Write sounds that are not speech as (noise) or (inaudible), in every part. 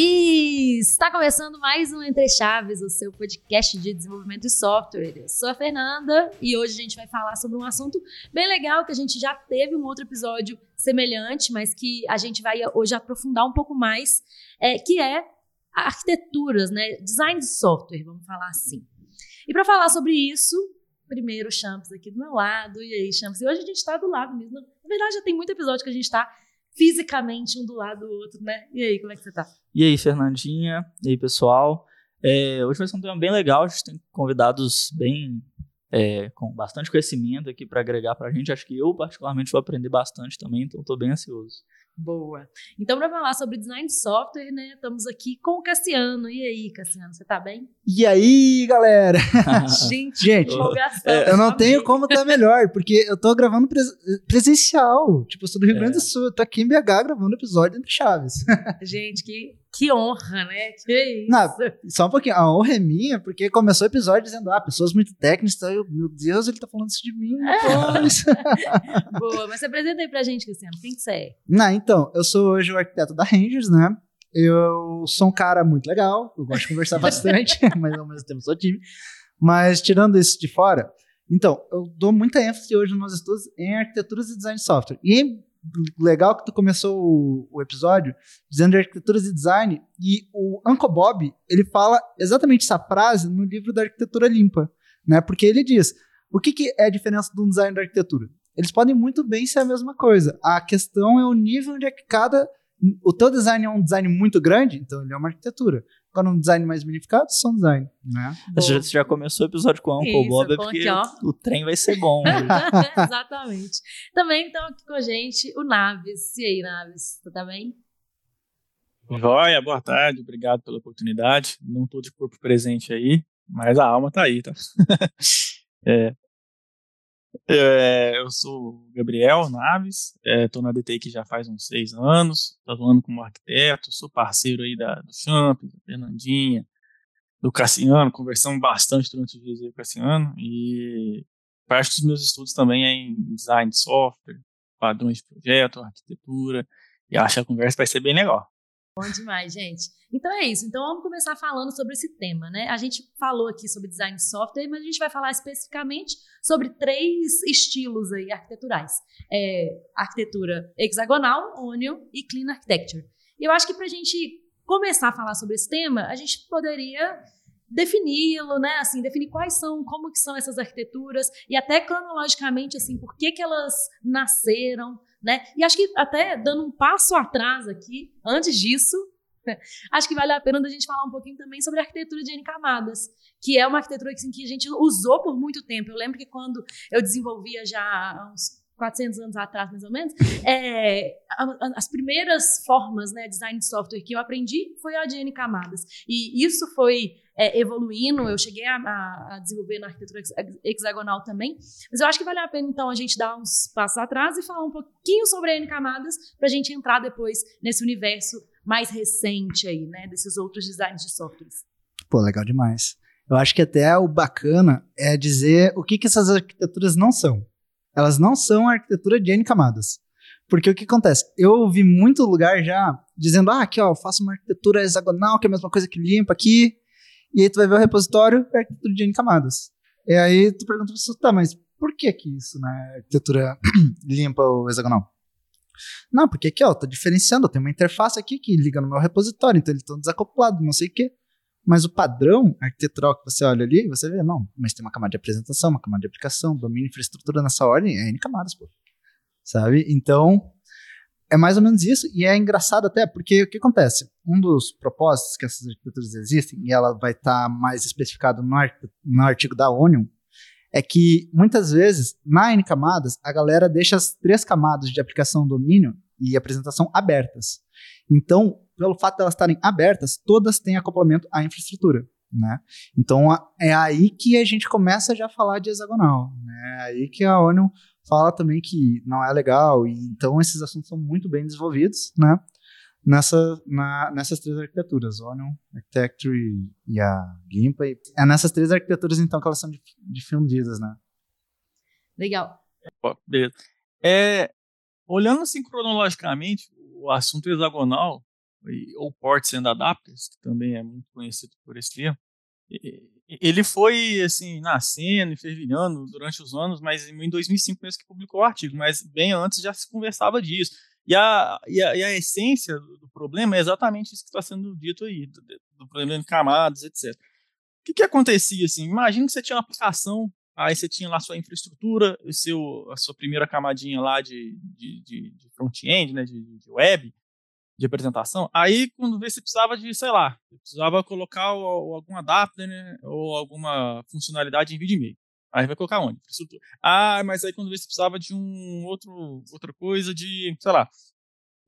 E está começando mais um Entre Chaves, o seu podcast de desenvolvimento de software. Eu sou a Fernanda e hoje a gente vai falar sobre um assunto bem legal que a gente já teve um outro episódio semelhante, mas que a gente vai hoje aprofundar um pouco mais, é, que é arquiteturas, né? Design de software, vamos falar assim. E para falar sobre isso, primeiro o Champs aqui do meu lado. E aí, Champs? E hoje a gente está do lado mesmo. Na verdade, já tem muito episódio que a gente está fisicamente um do lado do outro, né? E aí, como é que você tá? E aí, Fernandinha? E aí, pessoal? É, hoje vai ser um tema bem legal, a gente tem convidados bem é, com bastante conhecimento aqui para agregar para a gente. Acho que eu, particularmente, vou aprender bastante também, então estou bem ansioso. Boa. Então, para falar sobre design de software, né, estamos aqui com o Cassiano. E aí, Cassiano, você tá bem? E aí, galera? (laughs) (laughs) Gente, Gente eu não tenho como estar tá melhor, porque eu tô gravando pres presencial. Tipo, eu sou do Rio é. Grande do Sul, eu tô aqui em BH gravando episódio entre Chaves. (laughs) Gente, que que honra, né? Que isso. Não, só um pouquinho. A honra é minha, porque começou o episódio dizendo, ah, pessoas muito técnicas, então eu, meu Deus, ele tá falando isso de mim. É. (laughs) Boa, mas se apresenta aí pra gente, Cristiano. Quem que você é? Não, então, eu sou hoje o arquiteto da Rangers, né? Eu sou um cara muito legal, eu gosto de conversar (laughs) bastante, (laughs) mas ao mesmo tempo sou time. Mas tirando isso de fora, então, eu dou muita ênfase hoje nos meus estudos em arquiteturas e design de software. E legal que tu começou o, o, episódio dizendo de arquiteturas e design e o Uncle Bob ele fala exatamente essa frase no livro da arquitetura limpa, né? Porque ele diz o que, que é a diferença do design da arquitetura. Eles podem muito bem ser a mesma coisa. A questão é o nível onde é que cada o teu design é um design muito grande, então ele é uma arquitetura. Quando um design mais minificado, são design, né? Você já começou o episódio com o Uncle Isso, Bob, é porque aqui, o, trem vai ser bom. (laughs) Exatamente. Também estão aqui com a gente o Naves. E aí, Naves, tu tá bem? Joia, boa tarde, obrigado pela oportunidade. Não estou de corpo presente aí, mas a alma tá aí, tá? (laughs) é, é, eu sou Gabriel Naves, estou é, na DTI já faz uns seis anos, estou atuando como arquiteto, sou parceiro aí da, do Champ, da Fernandinha, do Cassiano, conversamos bastante durante os dias com o Cassiano, e parte dos meus estudos também é em design de software, padrões de projeto, arquitetura, e acho que a conversa vai ser bem legal. Bom demais, gente. Então é isso. Então vamos começar falando sobre esse tema, né? A gente falou aqui sobre design de software, mas a gente vai falar especificamente sobre três estilos aí arquiteturais: é, arquitetura hexagonal, onion e clean architecture. E eu acho que para a gente começar a falar sobre esse tema, a gente poderia defini-lo, né? Assim, definir quais são, como que são essas arquiteturas e até cronologicamente, assim, por que que elas nasceram, né? E acho que até dando um passo atrás aqui, antes disso, (laughs) acho que vale a pena a gente falar um pouquinho também sobre a arquitetura de N camadas, que é uma arquitetura assim, que a gente usou por muito tempo. Eu lembro que quando eu desenvolvia já uns 400 anos atrás, mais ou menos, é, as primeiras formas, né, design de software que eu aprendi foi a de N camadas. E isso foi é, evoluindo, eu cheguei a, a, desenvolver na arquitetura hexagonal também, mas eu acho que vale a pena, então, a gente dar uns passos atrás e falar um pouquinho sobre a N camadas, para a gente entrar depois nesse universo mais recente aí, né, desses outros designs de softwares. Pô, legal demais. Eu acho que até o bacana é dizer o que, que essas arquiteturas não são. Elas não são arquitetura de N camadas. Porque o que acontece? Eu ouvi muito lugar já dizendo, ah, aqui ó, eu faço uma arquitetura hexagonal, que é a mesma coisa que limpa aqui, e aí tu vai ver o repositório, é arquitetura de N camadas. E aí tu pergunta pra pessoa, tá, mas por que que isso, né, arquitetura (clears throat) limpa ou hexagonal? Não, porque aqui ó, eu tô diferenciando, eu tenho uma interface aqui que liga no meu repositório, então eles estão desacoplados, não sei o quê. Mas o padrão arquitetural que você olha ali, você vê, não, mas tem uma camada de apresentação, uma camada de aplicação, domínio, infraestrutura nessa ordem, é N camadas, pô. Sabe? Então, é mais ou menos isso, e é engraçado até, porque o que acontece? Um dos propósitos que essas arquiteturas existem, e ela vai estar tá mais especificado no, no artigo da ONU, é que muitas vezes, na N camadas, a galera deixa as três camadas de aplicação, domínio e apresentação abertas. Então, pelo fato de elas estarem abertas, todas têm acoplamento à infraestrutura. Né? Então é aí que a gente começa já a falar de hexagonal. Né? É aí que a ONU fala também que não é legal. E, então esses assuntos são muito bem desenvolvidos né? Nessa, na, nessas três arquiteturas, ONU, Architecture e a GIMPA. É nessas três arquiteturas então que elas são difundidas. Né? Legal. beleza. É, olhando assim cronologicamente, o assunto hexagonal ou Ports and Adapters, que também é muito conhecido por esse termo, ele foi assim nascendo e fervilhando durante os anos, mas em 2005 mesmo que publicou o artigo, mas bem antes já se conversava disso. E a, e a, e a essência do problema é exatamente isso que está sendo dito aí, do, do, problema de camadas, etc. O que, que acontecia assim? Imagina que você tinha uma aplicação, aí você tinha lá sua infraestrutura, seu, a sua primeira camadinha lá de, de, de, de front-end, né, de, de web, de apresentação. Aí, quando vê se precisava de, sei lá, precisava colocar algum adapter, né, ou alguma funcionalidade em vídeo e-mail. Aí vai colocar onde? Ah, mas aí quando vê se precisava de um outro, outra coisa de, sei lá,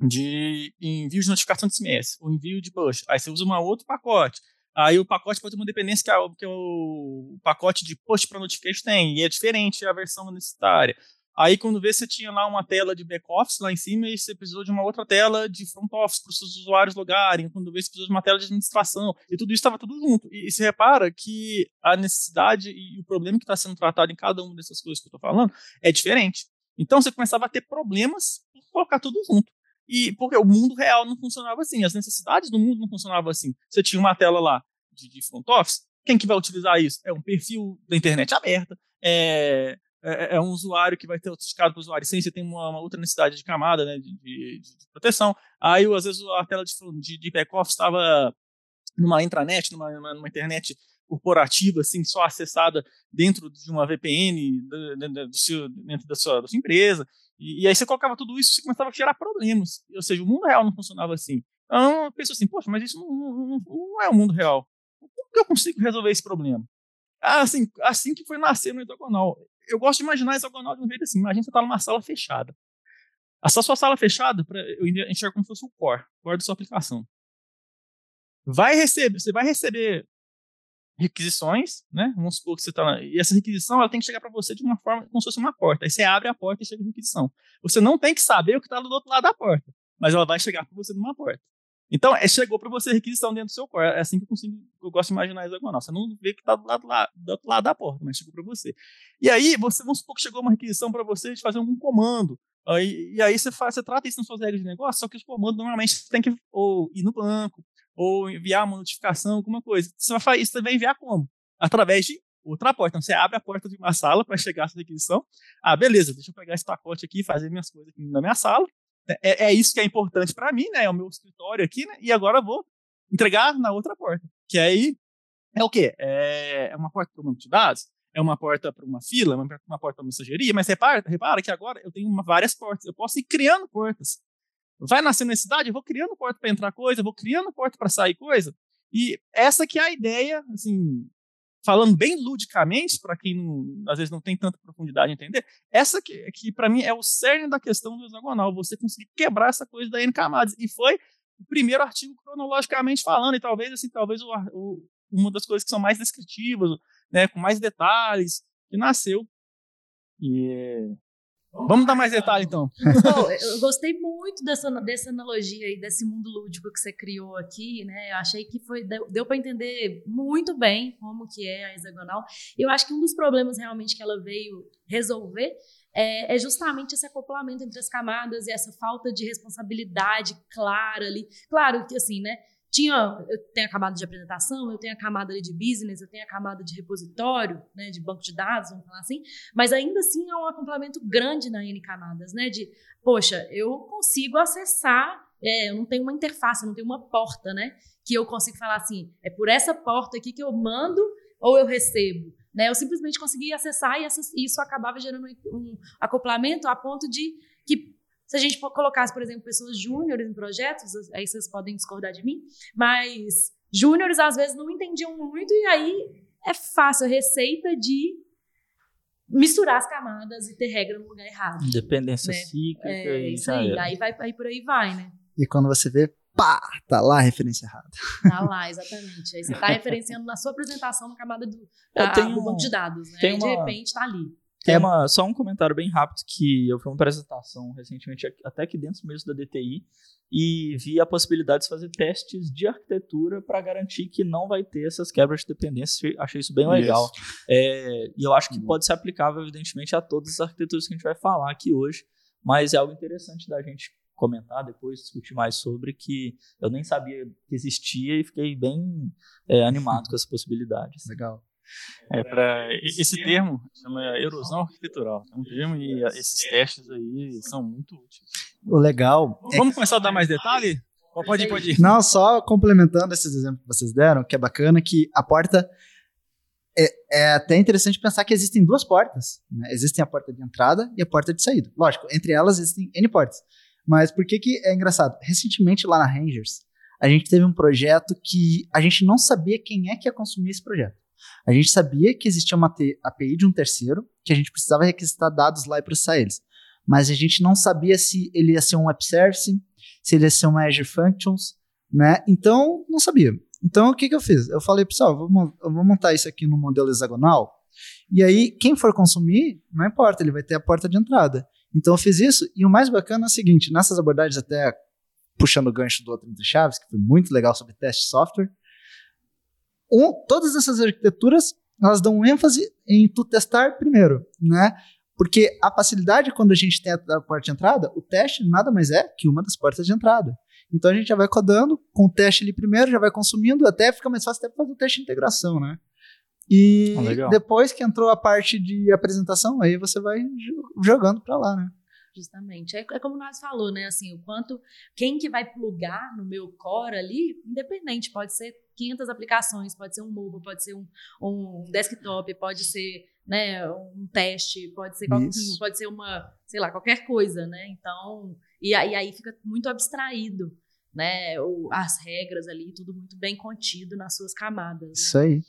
de envio de notificação de SMS, ou envio de push. Aí você usa um outro pacote. Aí o pacote pode ter uma dependência que, é, que é o pacote de push para notification tem, e é diferente a versão necessária. Aí, quando vê, você tinha lá uma tela de back-office lá em cima e você precisou de uma outra tela de front-office para os seus usuários logarem. Quando vê, você precisou de uma tela de administração. E tudo isso estava tudo junto. E, e se repara que a necessidade e o problema que está sendo tratado em cada uma dessas coisas que eu estou falando é diferente. Então, você começava a ter problemas por colocar tudo junto. E porque o mundo real não funcionava assim, as necessidades do mundo não funcionavam assim. Você tinha uma tela lá de, de front office, quem que vai utilizar isso? É um perfil da internet aberta, é, é, é, um usuário que vai ter autenticado para o usuário. Sim, você tem uma, uma, outra necessidade de camada né, de, de, de proteção. Aí, às vezes, a tela de, de, de back-office estava numa intranet, numa, numa, internet corporativa, assim, só acessada dentro de uma VPN dentro, do seu, dentro da, sua, da sua empresa. E, e, aí você colocava tudo isso e começava a gerar problemas. Ou seja, o mundo real não funcionava assim. Então, eu penso assim, poxa, mas isso não, não, não é o mundo real. Como que eu consigo resolver esse problema? Assim, assim que foi nascer no hexagonal eu gosto de imaginar a hexagonal de um jeito assim. Imagina você está numa sala fechada. Essa sua sala fechada, eu enxergo como se fosse o core, o core da sua aplicação. Vai receber, você vai receber requisições, né? Vamos supor que você está. E essa requisição ela tem que chegar para você de uma forma como se fosse uma porta. Aí você abre a porta e chega a requisição. Você não tem que saber o que está do outro lado da porta, mas ela vai chegar para você numa porta. Então, é, chegou para você requisição dentro do seu core. É assim que eu consigo, eu gosto de imaginar hexagonal. Você não vê que está do lado, do outro lado da porta, mas chegou para você. E aí, você, vamos supor que chegou uma requisição para você de fazer algum comando. Aí, e aí você, faz, você trata isso nas suas regras de negócio, só que os comandos normalmente tem que ou ir no banco, ou enviar uma notificação, alguma coisa. Você vai fazer isso, você vai enviar como? Através de outra porta. Então, você abre a porta de uma sala para chegar essa requisição. Ah, beleza, deixa eu pegar esse pacote aqui fazer minhas coisas aqui na minha sala. É, é isso que é importante para mim, né? É o meu escritório aqui, né? E agora vou entregar na outra porta. Que aí é o quê? É, é uma porta para um banco de dados, é uma porta para uma fila, uma, uma porta para mensageria, mas repara, repara que agora eu tenho uma, várias portas. Eu posso ir criando portas. Vai nascer necessidade, eu vou criando porta para entrar coisa, eu vou criando porta para sair coisa. E essa que é a ideia, assim, falando bem ludicamente, para quem não, às vezes não tem tanta profundidade em entender, essa que, que para mim é o cerne da questão do hexagonal, você conseguir quebrar essa coisa da N camadas. E foi o primeiro artigo cronologicamente falando, e talvez assim, talvez o, o, uma das coisas que são mais descritivas, né, com mais detalhes, que nasceu. E Vamos dar mais detalhe, então. eu gostei muito dessa, dessa analogia aí, desse mundo lúdico que você criou aqui, né? Eu achei que foi, deu, deu para entender muito bem como que é a hexagonal. Eu acho que um dos problemas realmente que ela veio resolver é, é, justamente esse acoplamento entre as camadas e essa falta de responsabilidade clara ali. Claro que, assim, né? Tinha, eu tenho a camada de apresentação, eu tenho a camada de business, eu tenho a camada de repositório, né, de banco de dados, vamos falar assim, mas ainda assim é um acoplamento grande na N camadas, né, de, poxa, eu consigo acessar, é, eu não tenho uma interface, eu não tenho uma porta, né, que eu consigo falar assim, é por essa porta aqui que eu mando ou eu recebo, né, eu simplesmente consegui acessar e isso acabava gerando um acoplamento a ponto de que se a gente colocasse, por exemplo, pessoas júniores em projetos, aí vocês podem discordar de mim, mas júniores às vezes não entendiam muito e aí é fácil a receita de misturar as camadas e ter regra no lugar errado. Dependência né? cíclica. É, isso aí. Aí, vai, aí por aí vai, né? E quando você vê, pá, tá lá a referência errada. Tá lá, exatamente. Aí você tá (laughs) referenciando na sua apresentação na camada do, é, a, do banco de dados, né? Tem uma... de repente tá ali. Tem uma, só um comentário bem rápido que eu fiz uma apresentação recentemente, até aqui dentro mesmo da DTI, e vi a possibilidade de fazer testes de arquitetura para garantir que não vai ter essas quebras de dependência. Achei isso bem legal. É, e eu acho que uhum. pode ser aplicável, evidentemente, a todas as arquiteturas que a gente vai falar aqui hoje, mas é algo interessante da gente comentar depois, discutir mais sobre, que eu nem sabia que existia e fiquei bem é, animado (laughs) com essa possibilidade. Assim. Legal. É, para esse termo chama erosão arquitetural. É um termo e esses testes aí são muito úteis. O legal. É Vamos é... começar a dar mais detalhe? Pode ir, pode ir. Não, só complementando esses exemplos que vocês deram, que é bacana que a porta. É, é até interessante pensar que existem duas portas. Né? Existem a porta de entrada e a porta de saída. Lógico, entre elas existem N portas. Mas por que, que é engraçado? Recentemente, lá na Rangers, a gente teve um projeto que a gente não sabia quem é que ia consumir esse projeto. A gente sabia que existia uma API de um terceiro, que a gente precisava requisitar dados lá e processar eles. Mas a gente não sabia se ele ia ser um web service, se ele ia ser uma Azure Functions, né? Então, não sabia. Então, o que, que eu fiz? Eu falei, pessoal, eu vou, montar isso aqui no modelo hexagonal, e aí, quem for consumir, não importa, ele vai ter a porta de entrada. Então, eu fiz isso, e o mais bacana é o seguinte, nessas abordagens até puxando o gancho do outro entre chaves, que foi muito legal sobre teste de software, um, todas essas arquiteturas elas dão ênfase em tu testar primeiro, né? Porque a facilidade quando a gente tem a porta de entrada, o teste nada mais é que uma das portas de entrada. Então a gente já vai codando com o teste ali primeiro, já vai consumindo, até fica mais fácil até fazer o teste de integração, né? E oh, depois que entrou a parte de apresentação, aí você vai jogando para lá, né? Justamente. É, é, como nós falou, né? Assim, o quanto quem que vai plugar no meu core ali, independente, pode ser 500 aplicações, pode ser um mobile, pode ser um, um desktop, pode ser né, um teste, pode ser qualquer, pode ser uma, sei lá, qualquer coisa, né? Então, e, e aí fica muito abstraído, né? O, as regras ali, tudo muito bem contido nas suas camadas. Né? Isso aí.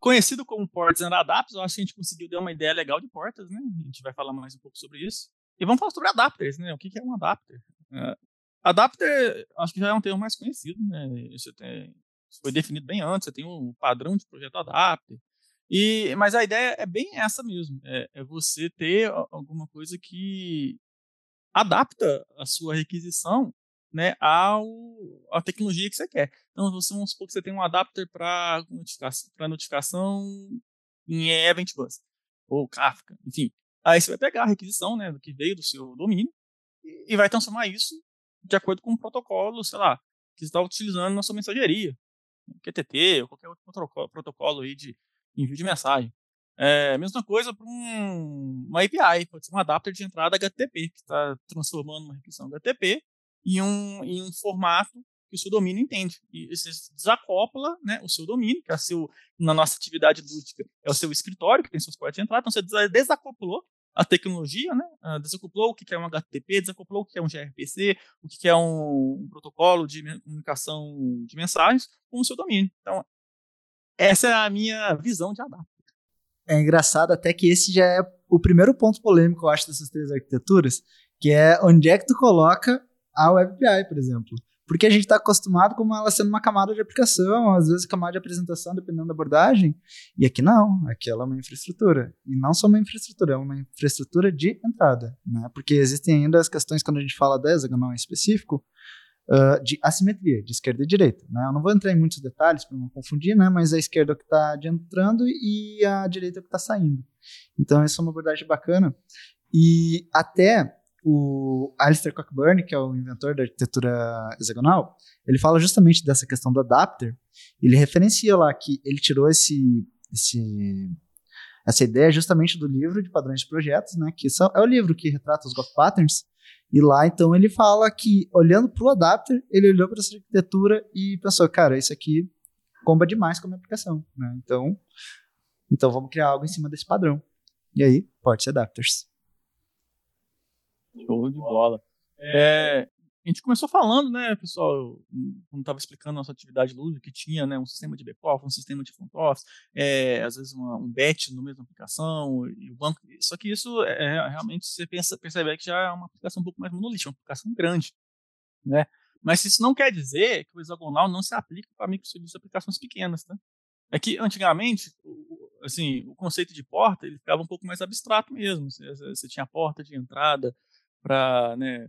Conhecido como Ports and Adapters, eu acho que a gente conseguiu dar uma ideia legal de portas, né? A gente vai falar mais um pouco sobre isso. E vamos falar sobre adapters, né? O que, é um adapter? Uh, adapter, acho que já é um termo mais conhecido, né? Isso, tem, foi definido bem antes, você tem um padrão de projeto adapter. E, mas a ideia é bem essa mesmo, é, é você ter alguma coisa que adapta a sua requisição né, ao, à tecnologia que você quer. Então, você, vamos supor que você tem um adapter para notificação, notificação em Event Bus, ou Kafka, enfim. Aí você vai pegar a requisição, né, que veio do seu domínio e vai transformar isso de acordo com o protocolo, sei lá, que você está utilizando na sua mensageria, QTT ou qualquer outro protocolo, aí de envio de mensagem. É, mesma coisa para um, uma API, pode ser um adapter de entrada HTTP, que está transformando uma requisição HTTP em um, em um formato que o seu domínio entende. E você desacopla né, o seu domínio, que é seu, na nossa atividade lúdica, é o seu escritório, que tem seus portas de entrada, então você desacoplou a tecnologia, né? Uh, desacoplou o que é um HTTP, desacoplou o que é um gRPC, o que é um, um protocolo de comunicação de mensagens com o seu domínio. Então, essa é a minha visão de adapter. É engraçado até que esse já é o primeiro ponto polêmico, eu acho, dessas três arquiteturas, que é onde é que tu coloca a WebAPI, por exemplo. Porque a gente está acostumado com ela sendo uma camada de aplicação, às vezes camada de apresentação, dependendo da abordagem. E aqui não, aqui ela é uma infraestrutura. E não só uma infraestrutura, é uma infraestrutura de entrada. Né? Porque existem ainda as questões, quando a gente fala da hexagonal em específico, uh, de assimetria, de esquerda e direita. Né? Eu não vou entrar em muitos detalhes para não confundir, né? mas a esquerda é o que está entrando e a direita é o que está saindo. Então, essa é uma abordagem bacana. E até o Alistair Cockburn, que é o inventor da arquitetura hexagonal, ele fala justamente dessa questão do adapter. Ele referencia lá que ele tirou esse, esse essa ideia justamente do livro de padrões de projetos, né? Que é o livro que retrata os Golf Patterns. E lá, então, ele fala que, olhando para o adapter, ele olhou para essa arquitetura e pensou, cara, isso aqui comba demais com a minha aplicação, né? Então, então vamos criar algo em cima desse padrão. E aí, pode ser adapters. Show de bola. É, a gente começou falando, né, pessoal, quando estava explicando a nossa atividade lúdica, que tinha né, um sistema de back-office, um sistema de front office, é, às vezes uma, um batch no mesma aplicação, e o banco. Só que isso é, é realmente você pensa, percebe que já é uma aplicação um pouco mais monolítica, uma aplicação grande. Né? Mas isso não quer dizer que o hexagonal não se aplica para microserviços de aplicações pequenas. Tá? É que antigamente, assim, o conceito de porta ele ficava um pouco mais abstrato mesmo. Você, você tinha a porta de entrada, para né,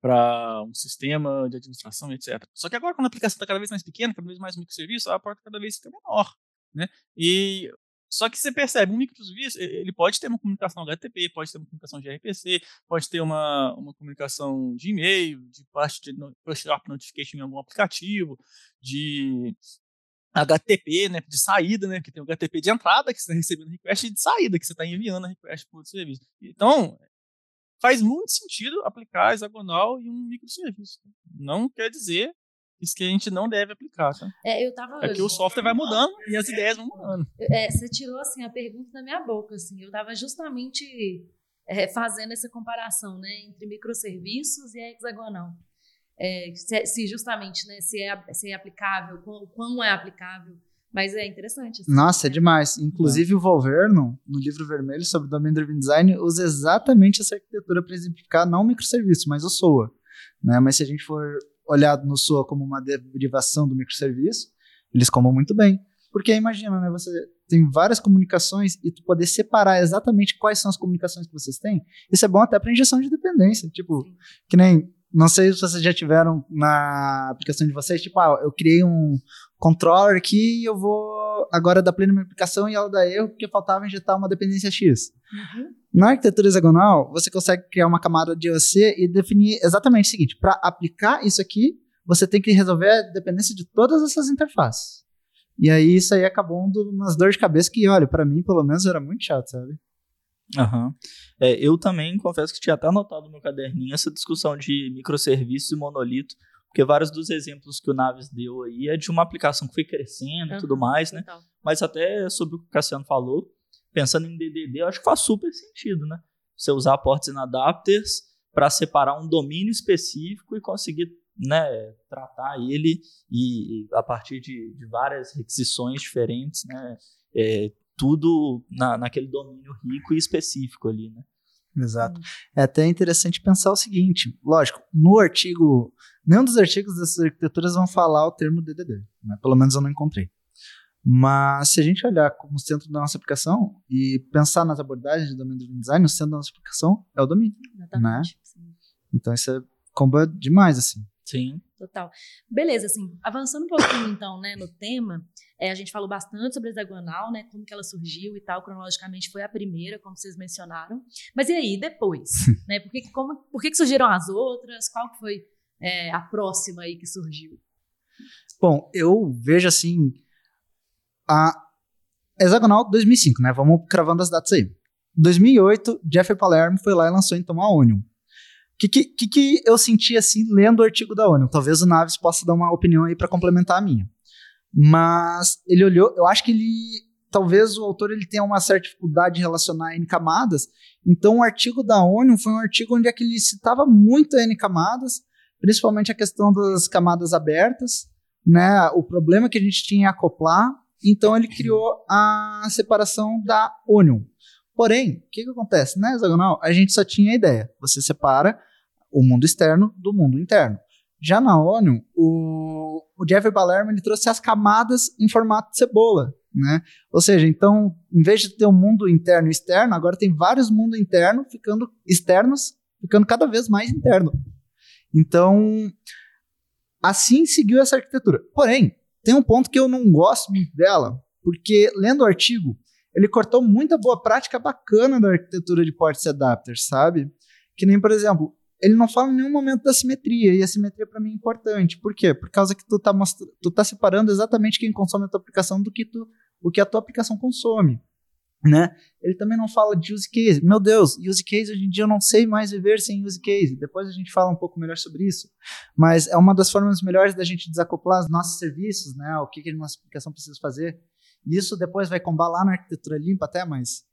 para um sistema de administração, etc. Só que agora, quando a aplicação está cada vez mais pequena, cada vez mais microserviço, a porta cada vez fica menor. Né? E Só que você percebe, um microserviço, ele pode ter uma comunicação HTTP, pode ter uma comunicação de RPC, pode ter uma, uma comunicação de e-mail, de parte de push up notification em algum aplicativo, de HTTP, né, de saída, né, que tem o HTTP de entrada que você está recebendo request e de saída que você está enviando a request para o serviço. Então, faz muito sentido aplicar hexagonal em um microserviço. Não quer dizer isso que a gente não deve aplicar, tá? É, eu tava. É que o software vai mudando e as ideias vão mudando. É, você tirou assim a pergunta da minha boca, assim. Eu tava justamente é, fazendo essa comparação, né, entre microserviços e a hexagonal. É, se, se, justamente, né, se é, se é aplicável, quão, quão é aplicável. Mas é interessante. Assim. Nossa, é demais. Inclusive o Volverno, no livro vermelho sobre Domain Driven Design, usa exatamente essa arquitetura para exemplificar não o microserviço, mas o SOA. Né? Mas se a gente for olhado no SOA como uma derivação do microserviço, eles comam muito bem. Porque imagina, né, você tem várias comunicações e tu poder separar exatamente quais são as comunicações que vocês têm, isso é bom até para injeção de dependência. Tipo, que nem não sei se vocês já tiveram na aplicação de vocês, tipo, ah, eu criei um controller aqui e eu vou agora dar play na minha aplicação e ela dá erro porque faltava injetar uma dependência X. Uhum. Na arquitetura hexagonal, você consegue criar uma camada de OC e definir exatamente o seguinte: para aplicar isso aqui, você tem que resolver a dependência de todas essas interfaces. E aí isso aí acabou umas dores de cabeça que, olha, para mim pelo menos era muito chato, sabe? Aham. Uhum. É, eu também confesso que tinha até anotado no meu caderninho essa discussão de microserviços e monolito, porque vários dos exemplos que o Naves deu aí é de uma aplicação que foi crescendo e tudo mais, né? Então. Mas até sobre o que o Cassiano falou, pensando em DDD, eu acho que faz super sentido, né? Você usar ports and adapters para separar um domínio específico e conseguir né, tratar ele e, a partir de, de várias requisições diferentes, né, é, tudo na, naquele domínio rico e específico ali, né? Exato. É até interessante pensar o seguinte, lógico, no artigo, nenhum dos artigos dessas arquiteturas vão falar o termo DDD, né? pelo menos eu não encontrei. Mas se a gente olhar como centro da nossa aplicação e pensar nas abordagens de domínio do design, o centro da nossa aplicação é o domínio, Exatamente. né? Então isso é combo demais, assim. Sim. Total. Beleza, assim, avançando um pouquinho então, né, no tema, é, a gente falou bastante sobre a hexagonal, né, como que ela surgiu e tal, cronologicamente foi a primeira, como vocês mencionaram. Mas e aí, depois? (laughs) né, por que, como, por que, que surgiram as outras? Qual que foi é, a próxima aí que surgiu? Bom, eu vejo assim, a hexagonal 2005, né, vamos cravando as datas aí. 2008, Jeffrey Palermo foi lá e lançou então a Onion. Que, que, que, eu senti assim lendo o artigo da ONU? Talvez o Naves possa dar uma opinião aí para complementar a minha. Mas ele olhou, eu acho que ele, talvez o autor ele tenha uma certa dificuldade de relacionar N camadas. Então o artigo da ONU foi um artigo onde é que ele citava muito N camadas, principalmente a questão das camadas abertas, né? O problema que a gente tinha em acoplar. Então ele criou a separação da ONU. Porém, o que, que acontece? Na hexagonal, a gente só tinha a ideia. Você separa o mundo externo do mundo interno. Já na ONU, o, o Jeffrey ele trouxe as camadas em formato de cebola. Né? Ou seja, então, em vez de ter um mundo interno e externo, agora tem vários mundos internos ficando externos, ficando cada vez mais interno. Então, assim seguiu essa arquitetura. Porém, tem um ponto que eu não gosto muito dela, porque lendo o artigo, ele cortou muita boa prática bacana da arquitetura de ports adapters, sabe? Que nem, por exemplo, ele não fala em nenhum momento da simetria, e a simetria para mim é importante. Por quê? Por causa que tu tá, tu tá separando exatamente quem consome a tua aplicação do que tu, o que a tua aplicação consome. Né? Ele também não fala de use case. Meu Deus, use case hoje em dia eu não sei mais viver sem use case. Depois a gente fala um pouco melhor sobre isso. Mas é uma das formas melhores da gente desacoplar os nossos serviços, né? O que, que a nossa aplicação precisa fazer. E isso depois vai combar lá na arquitetura limpa até mais.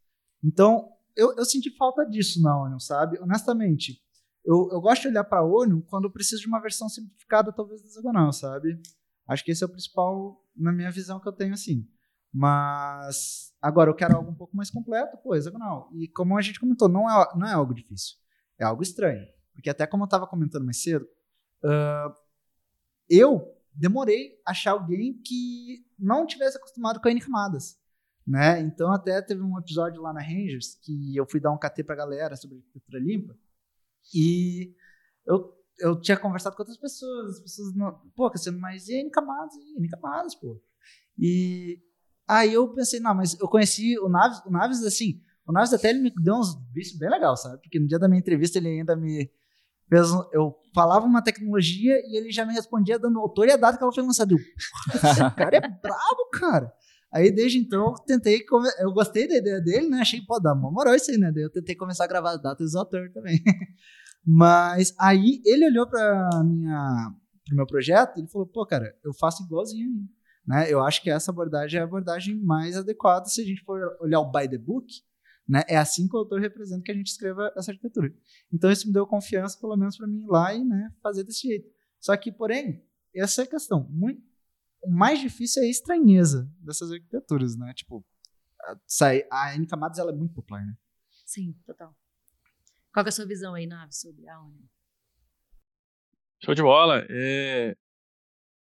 Então, eu, eu senti falta disso na ONU, sabe? Honestamente, eu, eu gosto de olhar para ONU quando eu preciso de uma versão simplificada, talvez hexagonal, sabe? Acho que esse é o principal, na minha visão, que eu tenho assim. Mas agora eu quero algo um pouco mais completo, pô, hexagonal. E como a gente comentou, não é, não é algo difícil. É algo estranho. Porque até como eu estava comentando mais cedo, uh, eu demorei a achar alguém que não tivesse acostumado com N camadas. Né? Então até teve um episódio lá na Rangers que eu fui dar um KT pra galera sobre arquitetura limpa e eu, eu tinha conversado com outras pessoas, as pessoas não, pô, Cassiano, mas e N camadas, e N camadas, pô. E Aí eu pensei, não, mas eu conheci o Naves, o Naves assim, o Naves até ele me deu uns bichos bem legal, sabe? Porque no dia da minha entrevista ele ainda me fez, um- eu falava uma tecnologia e ele já me respondia dando o autor e a data que ela foi lançada. Eu, "Porra, esse cara é brabo, cara. Aí desde então eu tentei, come- eu gostei da ideia dele, né? Achei, pô, dá uma moral isso aí, né? Daí eu tentei começar a gravar as datas do autor também. (laughs) Mas aí ele olhou para minha pro meu projeto, ele falou, pô, cara, eu faço igualzinho. Né? Eu acho que essa abordagem é a abordagem mais adequada se a gente for olhar o by the book, né? É assim que o autor representa que a gente escreva essa arquitetura. Então isso me deu confiança, pelo menos para mim ir lá e né, fazer desse jeito. Só que, porém, essa é a questão. Muito, o mais difícil é a estranheza dessas arquiteturas, né? Tipo, a, sai- a N Camadas ela é muito popular, né? Sim, total. Qual que é a sua visão aí, Nave, sobre a ONU? Show de bola. É,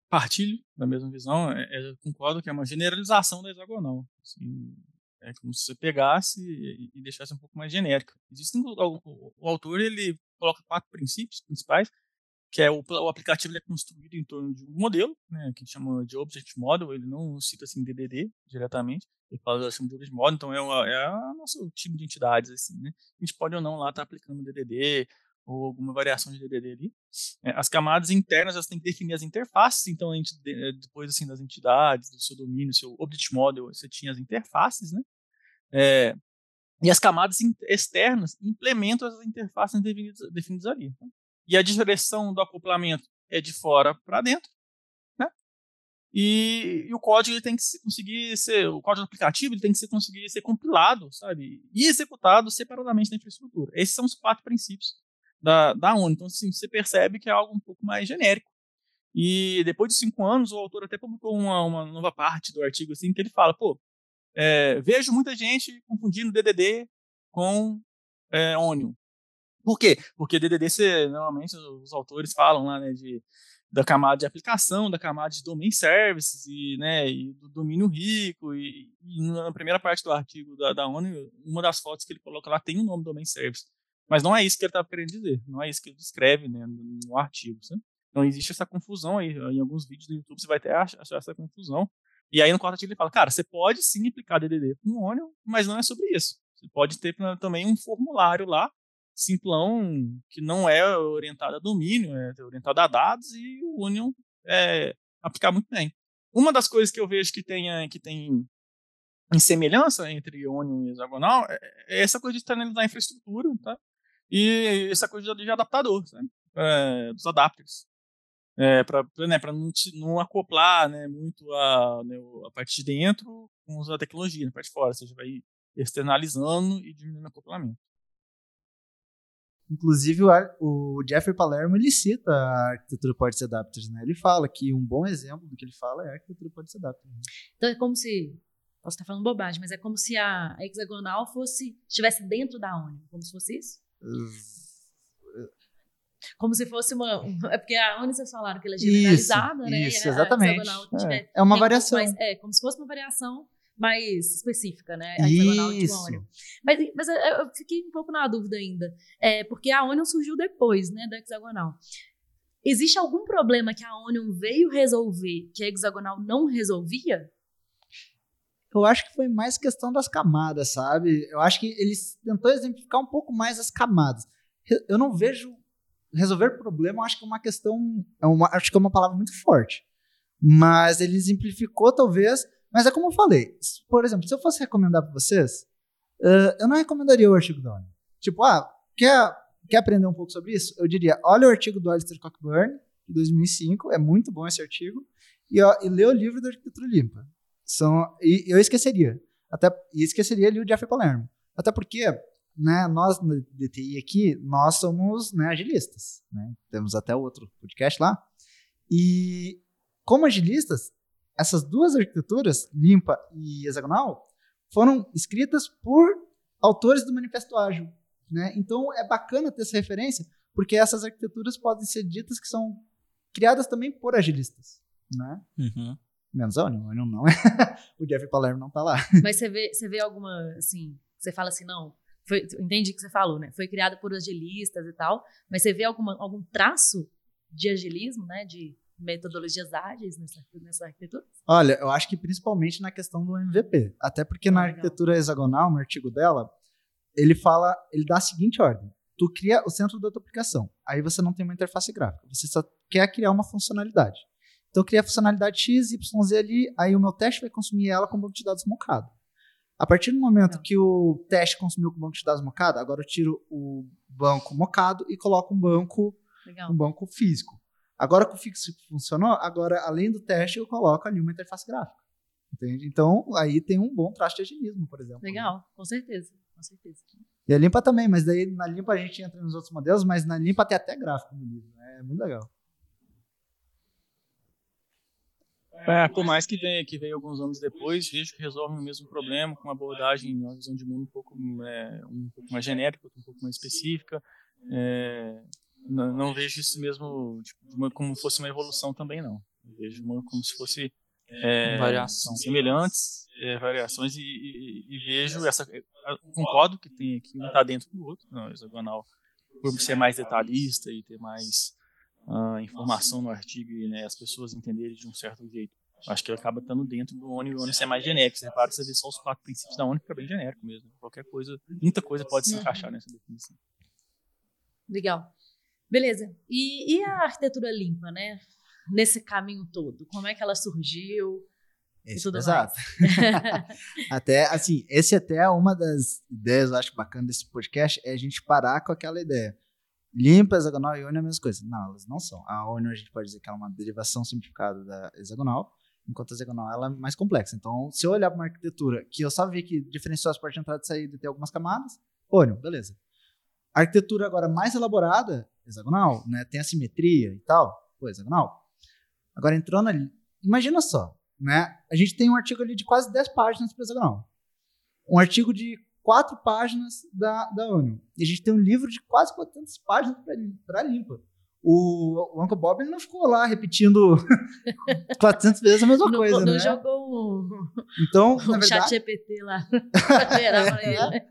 Partilho da mesma visão. É, é, eu concordo que é uma generalização da hexagonal. Assim, é como se você pegasse e, e deixasse um pouco mais genérica. Existem o, o- o autor ele coloca quatro princípios principais, que é o, o aplicativo é construído em torno de um modelo, né, que chama de Object Model. Ele não cita assim DDD diretamente. Ele fala assim de Object Model, então é, uma, é nosso time de entidades assim, né? A gente pode ou não lá estar aplicando DDD ou alguma variação de DDD ali. É, as camadas internas elas têm que definir as interfaces, então a gente, eh, depois assim das entidades, do seu domínio, seu object model, você tinha as interfaces, né? É, e as camadas externas implementam as interfaces definidas, definidas ali. tá? E a direção do acoplamento é de fora para dentro, né? E, e o código ele tem que se- conseguir ser, o código aplicativo ele tem que ser, conseguir ser compilado, sabe? E executado separadamente da infraestrutura. Esses são os quatro princípios da, da ONU. Então, assim, você percebe que é algo um pouco mais genérico. E depois de cinco anos, o autor até publicou uma, uma nova parte do artigo, assim, que ele fala, pô, é, vejo muita gente confundindo DDD com é, Onion. Por quê? Porque DDD, você, normalmente, os autores falam lá, né, de, da camada de aplicação, da camada de domain services e, né, e do domínio rico. E, e na primeira parte do artigo da, da ONU, uma das fotos que ele coloca lá tem o nome domain service. Mas não é isso que ele estava querendo dizer, não é isso que ele descreve né, no, no artigo. Sabe? Então existe essa confusão aí. Em alguns vídeos do YouTube você vai ter ach- achar essa confusão. E aí no quarto artigo ele fala, cara, você pode sim aplicar DDD com Onion, mas não é sobre isso. Você pode ter pra- também um formulário lá, simplão, que não é orientado a domínio, é orientado a dados, e o Onion é, aplicar muito bem. Uma das coisas que eu vejo que tem, que tem em semelhança entre Onion e Hexagonal é é essa coisa de externalizar a infraestrutura, tá? E essa coisa de adaptador? É, dos adapters. É, para né, não, não acoplar né, muito a, né, a parte de dentro com a tecnologia, na parte de fora. Ou seja, vai externalizando e diminuindo o acoplamento. Inclusive, o, Jeffrey Palermo, ele cita a arquitetura Ports Adapters, né? Ele fala que um bom exemplo do que ele fala é a arquitetura Ports Adapters. né? Então é como se. Posso estar falando bobagem, mas é como se a hexagonal fosse. estivesse dentro da ONU. Como se fosse isso? Como se fosse uma. um- É porque a ONU vocês falaram que ela é Isso, generalizada, né? isso, e a exatamente. hexagonal É. tiver- É uma tem um pouco variação. mais- é, como se fosse uma variação mais específica, né? A Isso. ONU. Mas, mas eu- fiquei um pouco na dúvida ainda. É, porque a ONU surgiu depois, né, da hexagonal. Existe algum problema que a ONU veio resolver que a hexagonal não resolvia? Eu acho que foi mais questão das camadas, sabe? Eu acho que ele tentou exemplificar um pouco mais as camadas. Eu não vejo resolver problema, eu acho que é uma questão, é uma, acho que é uma palavra muito forte. Mas ele exemplificou talvez, mas é como eu falei. Por exemplo, se eu fosse recomendar para vocês, eh, eu não recomendaria o artigo da ONU. Tipo, ah, quer, quer aprender um pouco sobre isso? Eu diria, olha o artigo do Alistair Cockburn, de 2005, é muito bom esse artigo, e, ó, e lê o livro da arquitetura limpa. São, e eu esqueceria. Até, e esqueceria ali o Jeffrey Palermo. Até porque, né, nós no DTI aqui, nós somos né, agilistas. Né? Temos até outro podcast lá. E como agilistas, essas duas arquiteturas, limpa e hexagonal, foram escritas por autores do Manifesto Ágil. Né? Então é bacana ter essa referência, porque essas arquiteturas podem ser ditas que são criadas também por agilistas. Né? Uhum. Menos a Onion, a Onion não. (laughs) o Jeffrey Palermo não tá lá. Mas você vê, você vê alguma, assim, você fala assim, não, foi, entendi o que você falou, né? Foi criado por agilistas e tal, mas você vê alguma, algum traço de agilismo, né? De metodologias ágeis nessa, nessa arquitetura? Olha, eu acho que principalmente na questão do MVP. Até porque na Ah, legal. arquitetura hexagonal, no artigo dela, ele fala, ele dá a seguinte ordem. Tu cria o centro da tua aplicação. Aí você não tem uma interface gráfica. Você só quer criar uma funcionalidade. Então cria a funcionalidade X, Y, Z ali, aí o meu teste vai consumir ela com banco de dados mocado. A partir do momento Legal. que o teste consumiu com banco de dados mocado, agora eu tiro o banco mocado e coloco um banco Legal. um banco físico. Agora que o físico funcionou, agora além do teste eu coloco ali uma interface gráfica. Entende? Então aí tem um bom traço de agilismo, por exemplo. Legal, com certeza. Com certeza. E a limpa também, mas daí na limpa a gente entra nos outros modelos, mas na limpa tem até gráfico no livro. É muito legal. É, por mais que venha, que venha alguns anos depois, vejo que resolve o mesmo problema com uma abordagem, uma visão de mundo um pouco, é, um pouco mais genérica, um pouco mais específica. É, não, não vejo isso mesmo tipo, uma- como fosse uma evolução também, não. Eu vejo uma, como se fosse é, Variação. semelhantes, é, variações, e, e- e vejo essa. Concordo que tem que um está dentro do outro, não, hexagonal, por ser mais detalhista e ter mais ah, informação no artigo e né, as pessoas entenderem de um certo jeito. Acho que acaba estando dentro do ONU e o ONU é mais genérico. Você repara que você vê só os quatro princípios da ONU, fica bem genérico mesmo. Qualquer coisa, muita coisa pode se encaixar nessa definição. Legal. Beleza. E, e a arquitetura limpa, né? Nesse caminho todo, como é que ela surgiu? Esse tudo é (laughs) até, assim, esse até é uma das ideias, eu acho bacana desse podcast, é a gente parar com aquela ideia. Limpa, hexagonal e ONU é a mesma coisa. Não, elas não são. A ONU a gente pode dizer que ela é uma derivação simplificada da hexagonal, enquanto a hexagonal ela é mais complexa. Então, se eu olhar para uma arquitetura que eu só vi que diferenciou as portas de entrada e saída e tem algumas camadas, ONU, beleza. A arquitetura agora mais elaborada, hexagonal, né, tem a simetria e tal, pô, hexagonal. Agora entrando ali, imagina só, né? A gente tem um artigo ali de quase 10 páginas para hexagonal. Um artigo de 4 páginas da, da ONU. E a gente tem um livro de quase 400 páginas para limpa. O, o Uncle Bob ele não ficou lá repetindo (laughs) 400 vezes a mesma não, coisa, não né? jogou um, Então, (laughs) um na chat verdade, GPT lá (laughs) pra ele.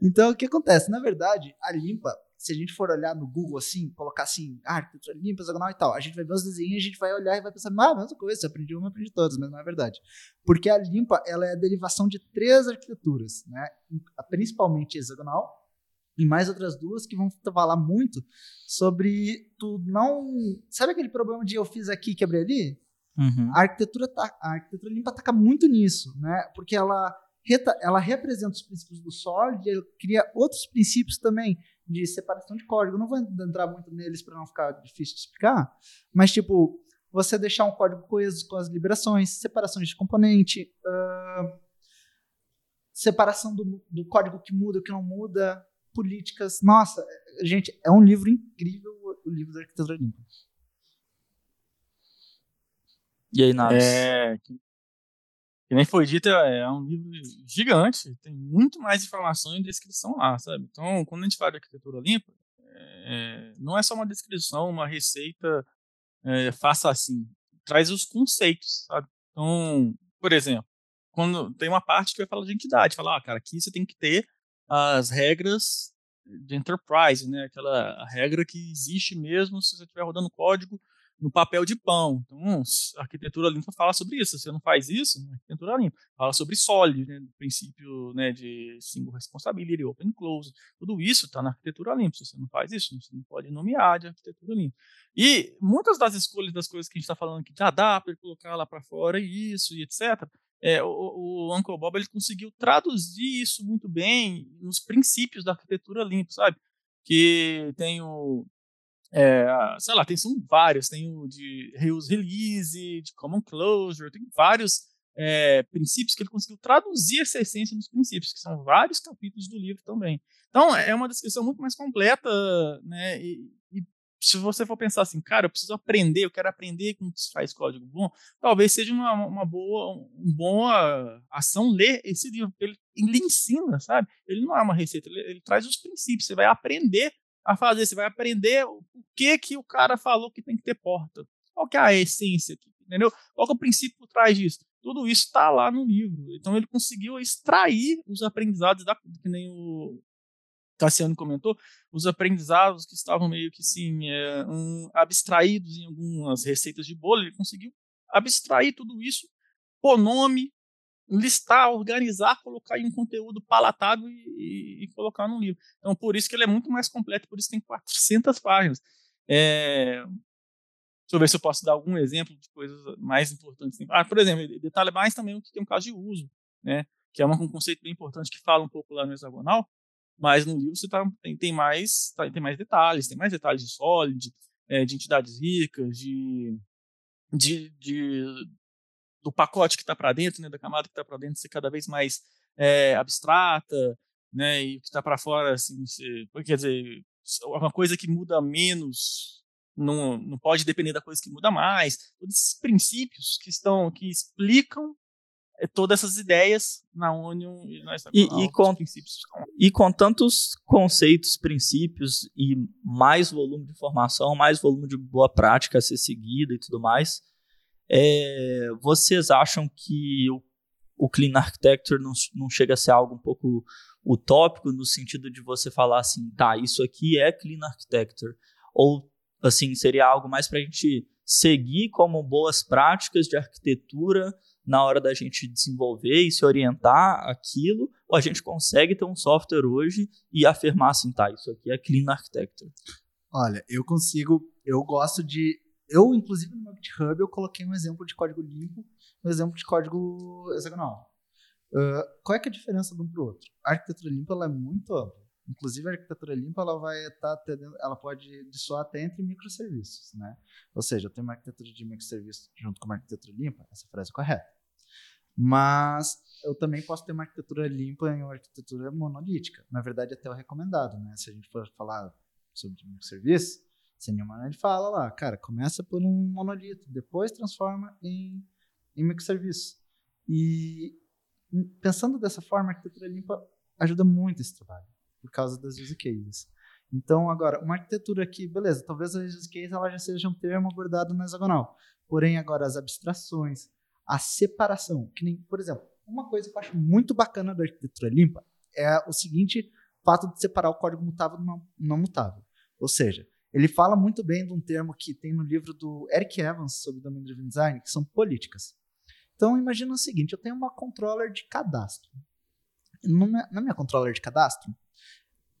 Então, o que acontece? Na verdade, a limpa, se a gente for olhar no Google assim, colocar assim, ah, arquitetura limpa, hexagonal e tal, a gente vai ver os desenhos, a gente vai olhar e vai pensar, ah, mesma coisa, aprendi uma, aprendi todas, mas não é verdade. Porque a limpa, ela é a derivação de três arquiteturas, né? Principalmente hexagonal, e mais outras duas que vão falar muito sobre tu não... Sabe aquele problema de eu fiz aqui e quebrei ali? Uhum. A arquitetura, tá, a arquitetura limpa ataca muito nisso, né? Porque ela, ela representa os princípios do sólido e cria outros princípios também de separação de código. Não vou entrar muito neles para não ficar difícil de explicar, mas tipo, você deixar um código coeso com as liberações, separações de componente, ah, separação do, do código que muda e o que não muda, políticas. Nossa, gente, é um livro incrível, o livro da arquitetura limpa. E aí, Naves? É, que, nem foi dito, é, é um livro gigante, tem muito mais informação e descrição lá, sabe? Então, quando a gente fala de arquitetura limpa, é, não é só uma descrição, uma receita, é, faça assim, traz os conceitos, sabe? Então, por exemplo, quando tem uma parte que vai falar de entidade, fala, ah, cara, aqui você tem que ter as regras de enterprise, né? Aquela regra que existe mesmo se você estiver rodando código no papel de pão. Então, a arquitetura limpa fala sobre isso. Se você não faz isso, arquitetura limpa fala sobre SOLID, né, princípio né, de single responsibility, open close. Tudo isso está na arquitetura limpa. Se você não faz isso, você não pode nomear de arquitetura limpa. E muitas das escolhas das coisas que a gente está falando aqui de adapter, colocar lá para fora isso e etc. É, o, o Uncle Bob ele conseguiu traduzir isso muito bem nos princípios da arquitetura limpa, sabe? Que tem o é, sei lá, tem são vários, tem o de reuse release, de common closure, tem vários é, princípios que ele conseguiu traduzir essa essência nos princípios, que são vários capítulos do livro também. Então, é uma descrição muito mais completa, né? E, e se você for pensar assim, cara, eu preciso aprender, eu quero aprender como se faz código bom, talvez seja uma, uma boa, uma boa ação ler esse livro, ele, ele ensina, sabe? Ele não é uma receita, ele, ele traz os princípios, você vai aprender a fazer, você vai aprender o que que o cara falou que tem que ter porta. Qual que é a essência aqui, entendeu? Qual que é o princípio por trás disso? Tudo isso está lá no livro. Então ele conseguiu extrair os aprendizados da que nem o Cassiano comentou, os aprendizados que estavam meio que assim, é, um, abstraídos em algumas receitas de bolo, ele conseguiu abstrair tudo isso, pôr nome, listar, organizar, colocar em um conteúdo palatável e, e, colocar no livro. Então, por isso que ele é muito mais completo, por isso tem 400 páginas. É, deixa eu ver se eu posso dar algum exemplo de coisas mais importantes. Ah, por exemplo, ele detalha mais também o que tem um caso de uso, né? que é um conceito bem importante que fala um pouco lá no hexagonal, mas no livro você tá, tem, tem, mais, tá, tem mais detalhes, tem mais detalhes de Solid, é, de entidades ricas, de, de, de do pacote que está para dentro, né, da camada que está para dentro ser cada vez mais é, abstrata, né, e o que está para fora, assim, se, quer dizer, uma coisa que muda menos não, não pode depender da coisa que muda mais. Todos esses princípios que estão, que explicam é, todas essas ideias na Union e na e, e, com, e com tantos conceitos, princípios e mais volume de informação, mais volume de boa prática a ser seguida e tudo mais, é, vocês acham que o, o Clean Architecture não, não chega a ser algo um pouco utópico no sentido de você falar assim, tá, isso aqui é Clean Architecture, ou assim, seria algo mais para a gente seguir como boas práticas de arquitetura na hora da gente desenvolver e se orientar aquilo, ou a gente consegue ter um software hoje e afirmar assim, tá, isso aqui é Clean Architecture? Olha, eu consigo, eu gosto de, eu inclusive no meu GitHub eu coloquei um exemplo de código limpo, um exemplo de código hexagonal. Uh, qual é, é a diferença de um para o outro? A arquitetura limpa ela é muito ampla. Inclusive a arquitetura limpa ela vai estar tá ela pode dissoar até entre microserviços, né? Ou seja, eu tenho uma arquitetura de microserviços junto com uma arquitetura limpa, essa frase é correta. Mas eu também posso ter uma arquitetura limpa em uma arquitetura monolítica. Na verdade, até o recomendado, né? Se a gente for falar sobre microserviço, se nenhuma ele fala lá, cara, começa por um monolito, depois transforma em, em microserviço. E pensando dessa forma, a arquitetura limpa ajuda muito esse trabalho por causa das use cases. Então, agora, uma arquitetura que, beleza, talvez a use case ela já seja um termo abordado na hexagonal. Porém, agora, as abstrações, a separação, que nem, por exemplo, uma coisa que eu acho muito bacana da arquitetura limpa é o seguinte fato de separar o código mutável do não mutável. Ou seja, ele fala muito bem de um termo que tem no livro do Eric Evans sobre Domain Driven Design, que são políticas. Então, imagina o seguinte, eu tenho uma controller de cadastro. na minha controller de cadastro,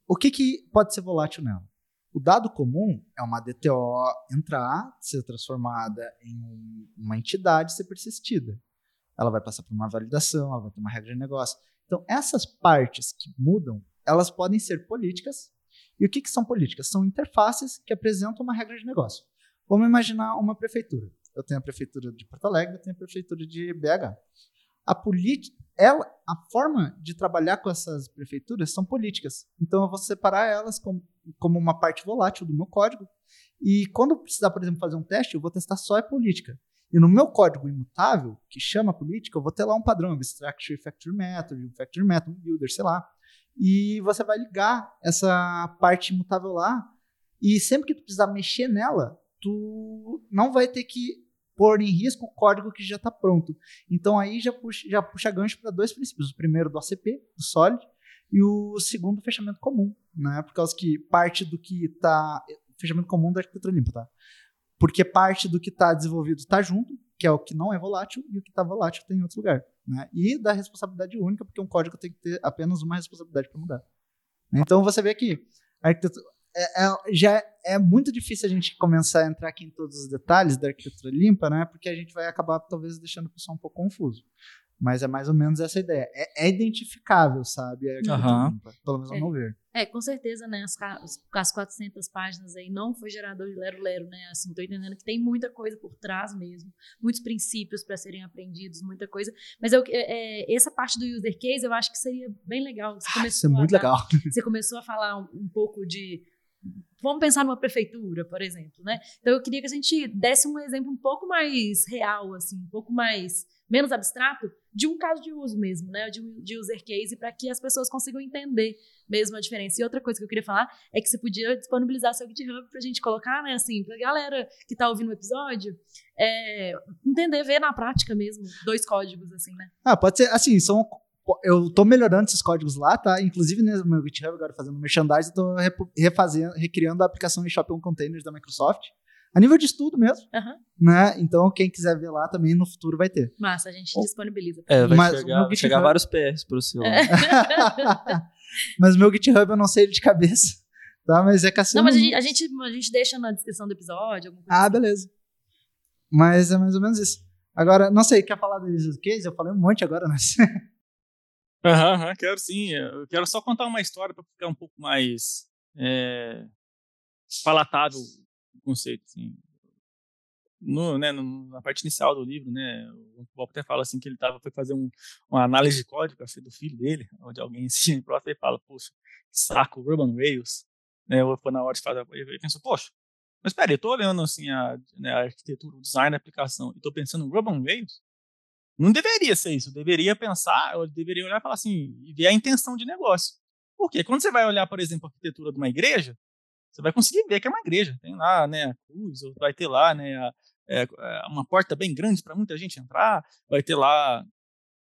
o que, que pode ser volátil nela? O dado comum é uma DTO entrar, ser transformada em um, uma entidade ser persistida. Ela vai passar por uma validação, ela vai ter uma regra de negócio. Então, essas partes que mudam, elas podem ser políticas. E o que, que são políticas? São interfaces que apresentam uma regra de negócio. Vamos imaginar uma prefeitura. Eu tenho a prefeitura de Porto Alegre, eu tenho a prefeitura de BH. A política, ela, a forma de trabalhar com essas prefeituras são políticas. Então eu vou separar elas como, como uma parte volátil do meu código. E quando precisar, por exemplo, fazer um teste, eu vou testar só a política. E no meu código imutável, que chama política, eu vou ter lá um padrão, abstract factory method, um factory method, um builder, sei lá. E você vai ligar essa parte imutável lá. E sempre que tu precisar mexer nela, tu não vai ter que pôr em risco o código que já está pronto. Então aí já puxa, já puxa gancho para dois princípios. O primeiro do ACP, do Solid, e o segundo, fechamento comum, né? Por causa que parte do que está. Fechamento comum da arquitetura limpa, tá? Porque parte do que está desenvolvido está junto, que é o que não é volátil, e o que está volátil tem em outro lugar. Né? E da responsabilidade única, porque um código tem que ter apenas uma responsabilidade para mudar. Então você vê que é, é, já é muito difícil a gente começar a entrar aqui em todos os detalhes da arquitetura limpa, né? Porque a gente vai acabar talvez deixando o pessoal um pouco confuso. Mas é mais ou menos essa ideia. É, é identificável, sabe? A uhum. pelo menos ao é. meu ver. É, com certeza, né? As, as 400 páginas aí não foi gerador de lero-lero, né? Assim, tô entendendo que tem muita coisa por trás mesmo. Muitos princípios para serem aprendidos, muita coisa. Mas eu, é, é, essa parte do user case eu acho que seria bem legal. Você ah, isso é muito legal. (laughs) Você começou a falar um, um pouco de Vamos pensar numa prefeitura, por exemplo, né? Então eu queria que a gente desse um exemplo um pouco mais real, assim, um pouco mais menos abstrato de um caso de uso mesmo, né? De, de user case para que as pessoas consigam entender mesmo a diferença. E outra coisa que eu queria falar é que você podia disponibilizar seu GitHub para a gente colocar, né? Assim, para a galera que está ouvindo o episódio é, entender, ver na prática mesmo dois códigos, assim, né? Ah, pode ser assim, são eu tô melhorando esses códigos lá, tá? Inclusive né, no meu GitHub agora fazendo merchandising, eu tô refazendo, recriando a aplicação em Shopping Containers da Microsoft. A nível de estudo mesmo, Aham. né? Então, quem quiser ver lá também no futuro vai ter. Massa, a gente disponibiliza. É, vai Mas o chegar, meu vai chegar vários PS pro seu. É. (laughs) Mas meu GitHub eu não sei ele de cabeça, (laughs) tá? Mas é Cassiano. Não, mas a gente, a, gente, a gente deixa na descrição do episódio, alguma coisa Ah, assim. beleza. Mas é mais ou menos isso. Agora, não sei, quer falar do use case? Eu falei um monte agora, mas... (laughs) Aham, aham, quero sim. Eu quero só contar uma história para ficar um pouco mais é, palatável o conceito. Assim. No, né, na parte inicial do livro, né, o Bob até fala assim que ele tava, foi fazer um, uma análise de código ser do filho dele, (laughs) onde alguém se próximo e fala, poxa, que saco, Urban Rails. Né, hora de fazer, ele pensou, poxa, mas espera, eu tô olhando assim a, né, a arquitetura, o design da aplicação, e tô pensando Urban Rails, não deveria ser isso. Eu deveria pensar, eu deveria olhar e falar assim, e ver a intenção de negócio. Por quê? Quando você vai olhar, por exemplo, a arquitetura de uma igreja, você vai conseguir ver que é uma igreja. Tem lá, né, a cruz, ou vai ter lá, né, a- é, é, uma porta bem grande para muita gente entrar, vai ter lá,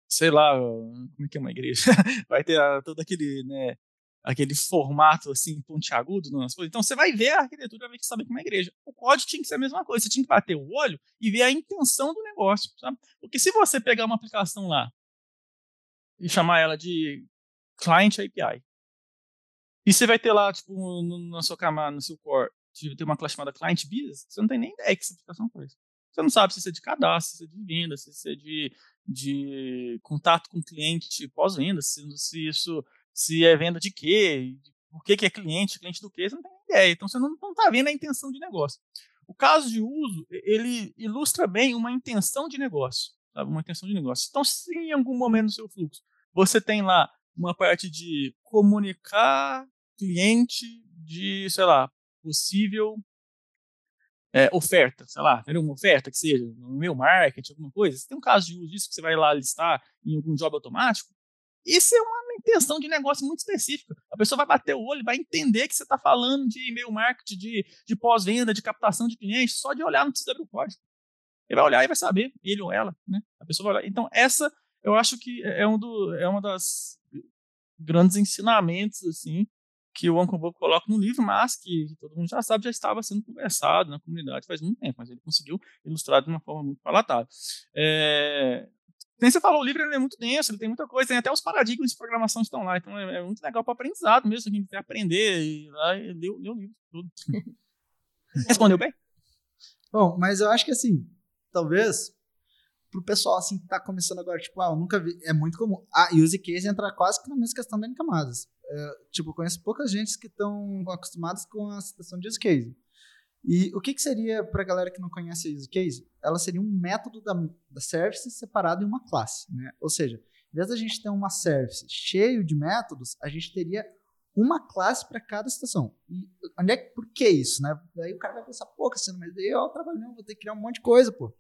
sei lá, como é que é uma igreja? (laughs) vai ter ah, todo aquele, né, aquele formato assim pontiagudo nas. Então você vai ver a arquitetura, vai ver que sabe que é uma igreja. O código tinha que ser a mesma coisa. Você tinha que bater o olho e ver a intenção do negócio, sabe? Porque se você pegar uma aplicação lá e chamar ela de client API, e você vai ter lá, tipo, no, na sua camada, no seu core, ter uma classe chamada client business, você não tem nem ideia que essa aplicação faz. Você não sabe se isso é de cadastro, se isso é de venda, se isso é de, de contato com o cliente pós-venda, se, se isso se é venda de quê, por que, que é cliente, cliente do quê, você não tem ideia. Então você não está vendo a intenção de negócio. O caso de uso, ele ilustra bem uma intenção de negócio, sabe? uma intenção de negócio. Então, se em algum momento no seu fluxo você tem lá uma parte de comunicar cliente de, sei lá, possível é, oferta, sei lá, uma oferta que seja no meu marketing, alguma coisa. Tem um caso de uso disso que você vai lá listar em algum job automático, isso é uma intenção de negócio muito específica. A pessoa vai bater o olho vai entender que você está falando de e-mail marketing, de, de pós-venda, de captação de clientes, só de olhar, não precisa código. Ele vai olhar e vai saber, ele ou ela, né? A pessoa vai olhar. Então, essa eu acho que é, um do, é uma das grandes ensinamentos, assim, que o Uncle Bob coloca no livro, mas que, que todo mundo já sabe, já estava sendo conversado na comunidade faz muito tempo, mas ele conseguiu ilustrar de uma forma muito palatável. É, nem você falou, o livro ele é muito denso, ele tem muita coisa, tem até os paradigmas de programação que estão lá, então é, é muito legal para aprendizado mesmo, quem quer aprender e lá ler o livro, tudo. (laughs) Respondeu bem? Bom, mas eu acho que assim, talvez pro pessoal assim que tá começando agora, tipo, ah, eu nunca vi, é muito comum. A use case entra quase que na mesma questão da N camadas. É, tipo, eu conheço poucas gente que estão acostumadas com a citação de use case. E o que, que seria para a galera que não conhece a use case? Ela seria um método da, da service separado em uma classe, né? Ou seja, em vez da gente ter uma service cheio de métodos, a gente teria uma classe para cada situação. E onde é por que isso, né? Daí o cara vai pensar, pô, Cassiano, mas daí eu trabalho, não, vou ter que criar um monte de coisa, pô.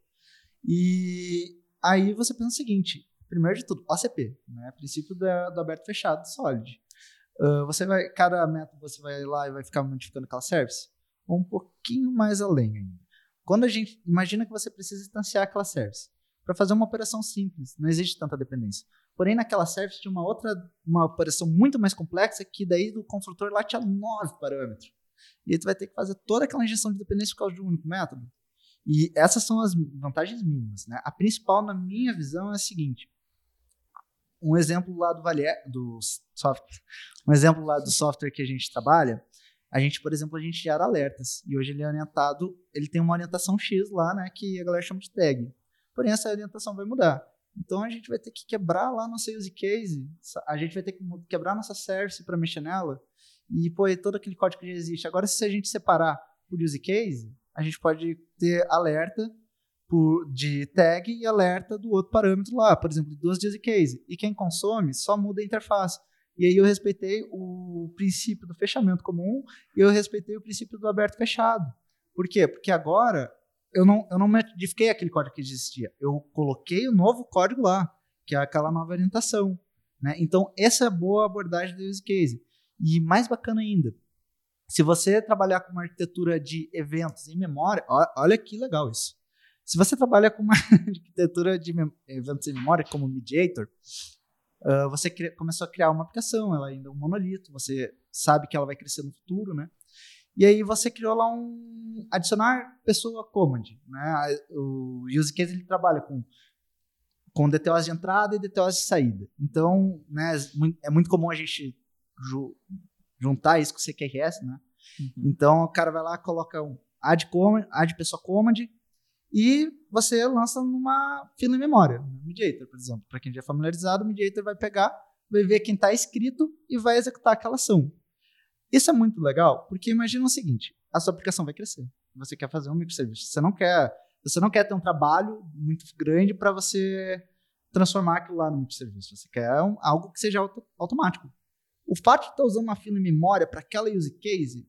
E aí você pensa o seguinte, primeiro de tudo, OCP, né? Princípio da, do aberto fechado, solid. Uh, você vai, cada método você vai lá e vai ficar modificando aquela service? Ou um pouquinho mais além ainda. Quando a gente, imagina que você precisa instanciar aquela service. Para fazer uma operação simples, não existe tanta dependência. Porém, naquela service tinha uma outra, uma operação muito mais complexa que daí o construtor lá tinha nove parâmetros. E aí tu vai ter que fazer toda aquela injeção de dependência por causa de um único método. E essas são as vantagens mínimas. Né? A principal, na minha visão, é a seguinte. Um exemplo lá do Valier, do software, um exemplo lá do software que a gente trabalha, a gente, por exemplo, a gente gera alertas. E hoje ele é orientado, ele tem uma orientação X lá, né, que a galera chama de tag. Porém, essa orientação vai mudar. Então a gente vai ter que quebrar lá nossa use case, a gente vai ter que quebrar nossa service para mexer nela e pôr todo aquele código que já existe. Agora, se a gente separar por use case, a gente pode ter alerta por, de tag e alerta do outro parâmetro lá, por exemplo, duas de use case. E quem consome só muda a interface. E aí eu respeitei o princípio do fechamento comum e eu respeitei o princípio do aberto fechado. Por quê? Porque agora eu não, eu não modifiquei aquele código que existia. Eu coloquei o novo código lá, que é aquela nova orientação. Né? Então, essa é a boa abordagem do use case. E mais bacana ainda, se você trabalhar com uma arquitetura de eventos em memória, olha que legal isso. Se você trabalha com uma (laughs) arquitetura de eventos em memória, como Mediator, Uh, você começou a criar uma aplicação, ela ainda é um monolito, você sabe que ela vai crescer no futuro, né? E aí você criou lá um adicionar pessoa command, né? O use case ele trabalha com com DTOs de entrada e DTOs de saída. Então, né, mui- é muito comum a gente ju- juntar isso com o CQRS, né? Então o cara vai lá, coloca um add, command, add pessoa command e você lança numa fila em memória, no Mediator, por exemplo. Para quem já é familiarizado, o Mediator vai pegar, vai ver quem está escrito e vai executar aquela ação. Isso é muito legal, porque imagina o seguinte: a sua aplicação vai crescer. Você quer fazer um microserviço. Você não quer, você não quer ter um trabalho muito grande para você transformar aquilo lá no microserviço. Você quer um- algo que seja auto- automático. O fato de estar usando uma fila em memória para aquela use case,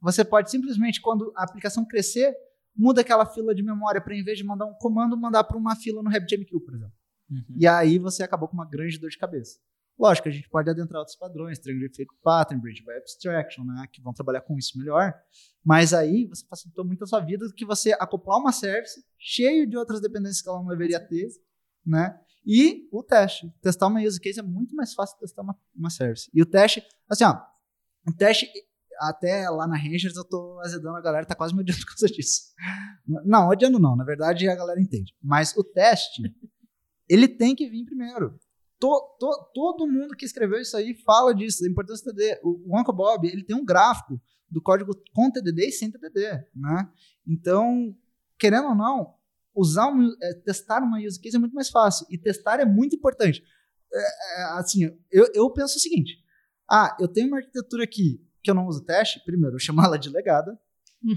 você pode simplesmente, quando a aplicação crescer, muda aquela fila de memória para, em vez de mandar um comando, mandar para uma fila no RabbitMQ, por exemplo. Uhum. E aí você acabou com uma grande dor de cabeça. Lógico, a gente pode adentrar outros padrões, Triangle Fake Pattern, Bridge by Abstraction, né, que vão trabalhar com isso melhor. Mas aí você facilitou muito a sua vida do que você acoplar uma service cheio de outras dependências que ela não deveria ter, né? E o teste. Testar uma use case é muito mais fácil que testar uma, uma service. E o teste, assim, ó, o teste, até lá na Rangers eu tô azedando a galera, tá quase me odiando (laughs) por causa disso. Não, odiando não, na verdade a galera entende. Mas o teste, ele tem que vir primeiro. To- to- todo mundo que escreveu isso aí fala disso, da importância do TDD. O, o Uncle Bob, ele tem um gráfico do código com TDD e sem TDD, né? Então, querendo ou não, usar um, é, testar uma use case é muito mais fácil. E testar é muito importante. É, é, assim, eu, eu penso o seguinte: ah, eu tenho uma arquitetura aqui que eu não uso teste, primeiro, eu chamo ela de legada,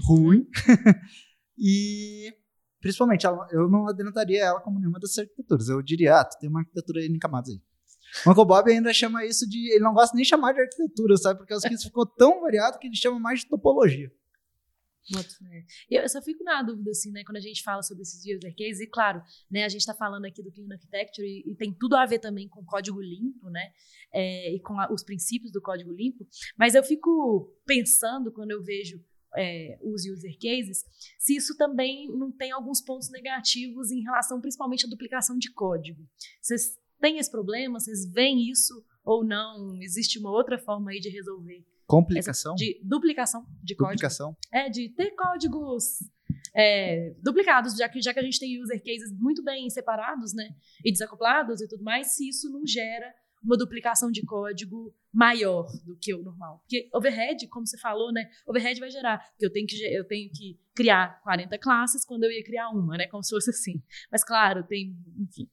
ruim, (laughs) e principalmente ela- eu não adentraria ela como nenhuma dessas arquiteturas. Eu diria, ah, tu tem uma arquitetura em camadas aí. O Uncle Bob ainda chama isso de. Ele não gosta nem de chamar de arquitetura, sabe? Porque kits ficou tão variado que ele chama mais de topologia. E Eu só fico na dúvida, assim, né, quando a gente fala sobre esses user cases, e claro, né, a gente está falando aqui do Clean Architecture e, e tem tudo a ver também com código limpo, né, é, e com a- os princípios do código limpo, mas eu fico pensando quando eu vejo é, os user cases, se isso também não tem alguns pontos negativos em relação principalmente à duplicação de código. Vocês têm esse problema? Vocês veem isso ou não? Existe uma outra forma aí de resolver? Complicação? De duplicação de código? Duplicação? É, de ter códigos é, duplicados, já que, já que a gente tem user cases muito bem separados, né? E desacoplados e tudo mais, se isso não gera uma duplicação de código maior do que o normal. Porque overhead, como você falou, né? Overhead vai gerar, que eu tenho que, eu tenho que criar 40 classes quando eu ia criar uma, né? Como se fosse assim. Mas claro, tem, enfim.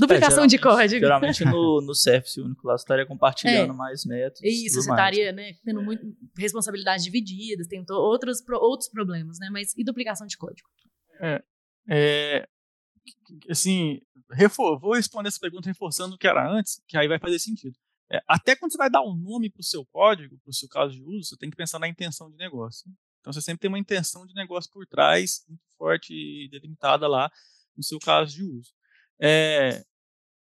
Duplicação É, de código. Geralmente no, (laughs) no Surface único lá você estaria compartilhando mais métodos. Isso, você mais. estaria né, tendo muito, responsabilidades divididas, tem outros, pro- outros problemas, né? Mas e duplicação de código? É, assim, refor- vou responder essa pergunta reforçando o que era antes, que aí vai fazer sentido. É, até quando você vai dar um nome para o seu código, para o seu caso de uso, você tem que pensar na intenção de negócio. Então você sempre tem uma intenção de negócio por trás, muito forte e delimitada lá no seu caso de uso. É,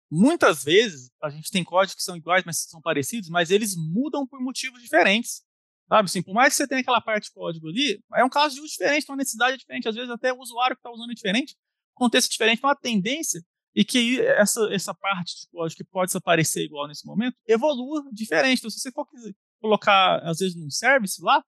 muitas vezes a gente tem códigos que são iguais, mas são parecidos, mas eles mudam por motivos diferentes. Sabe, assim, por mais que você tenha aquela parte de código ali, é um caso de uso diferente, então a necessidade é diferente, às vezes até o usuário que está usando é diferente, contexto diferente, então a tendência e que essa, essa parte de código que pode se aparecer igual nesse momento, evolua diferente. Então, se você for colocar, às vezes, num service lá,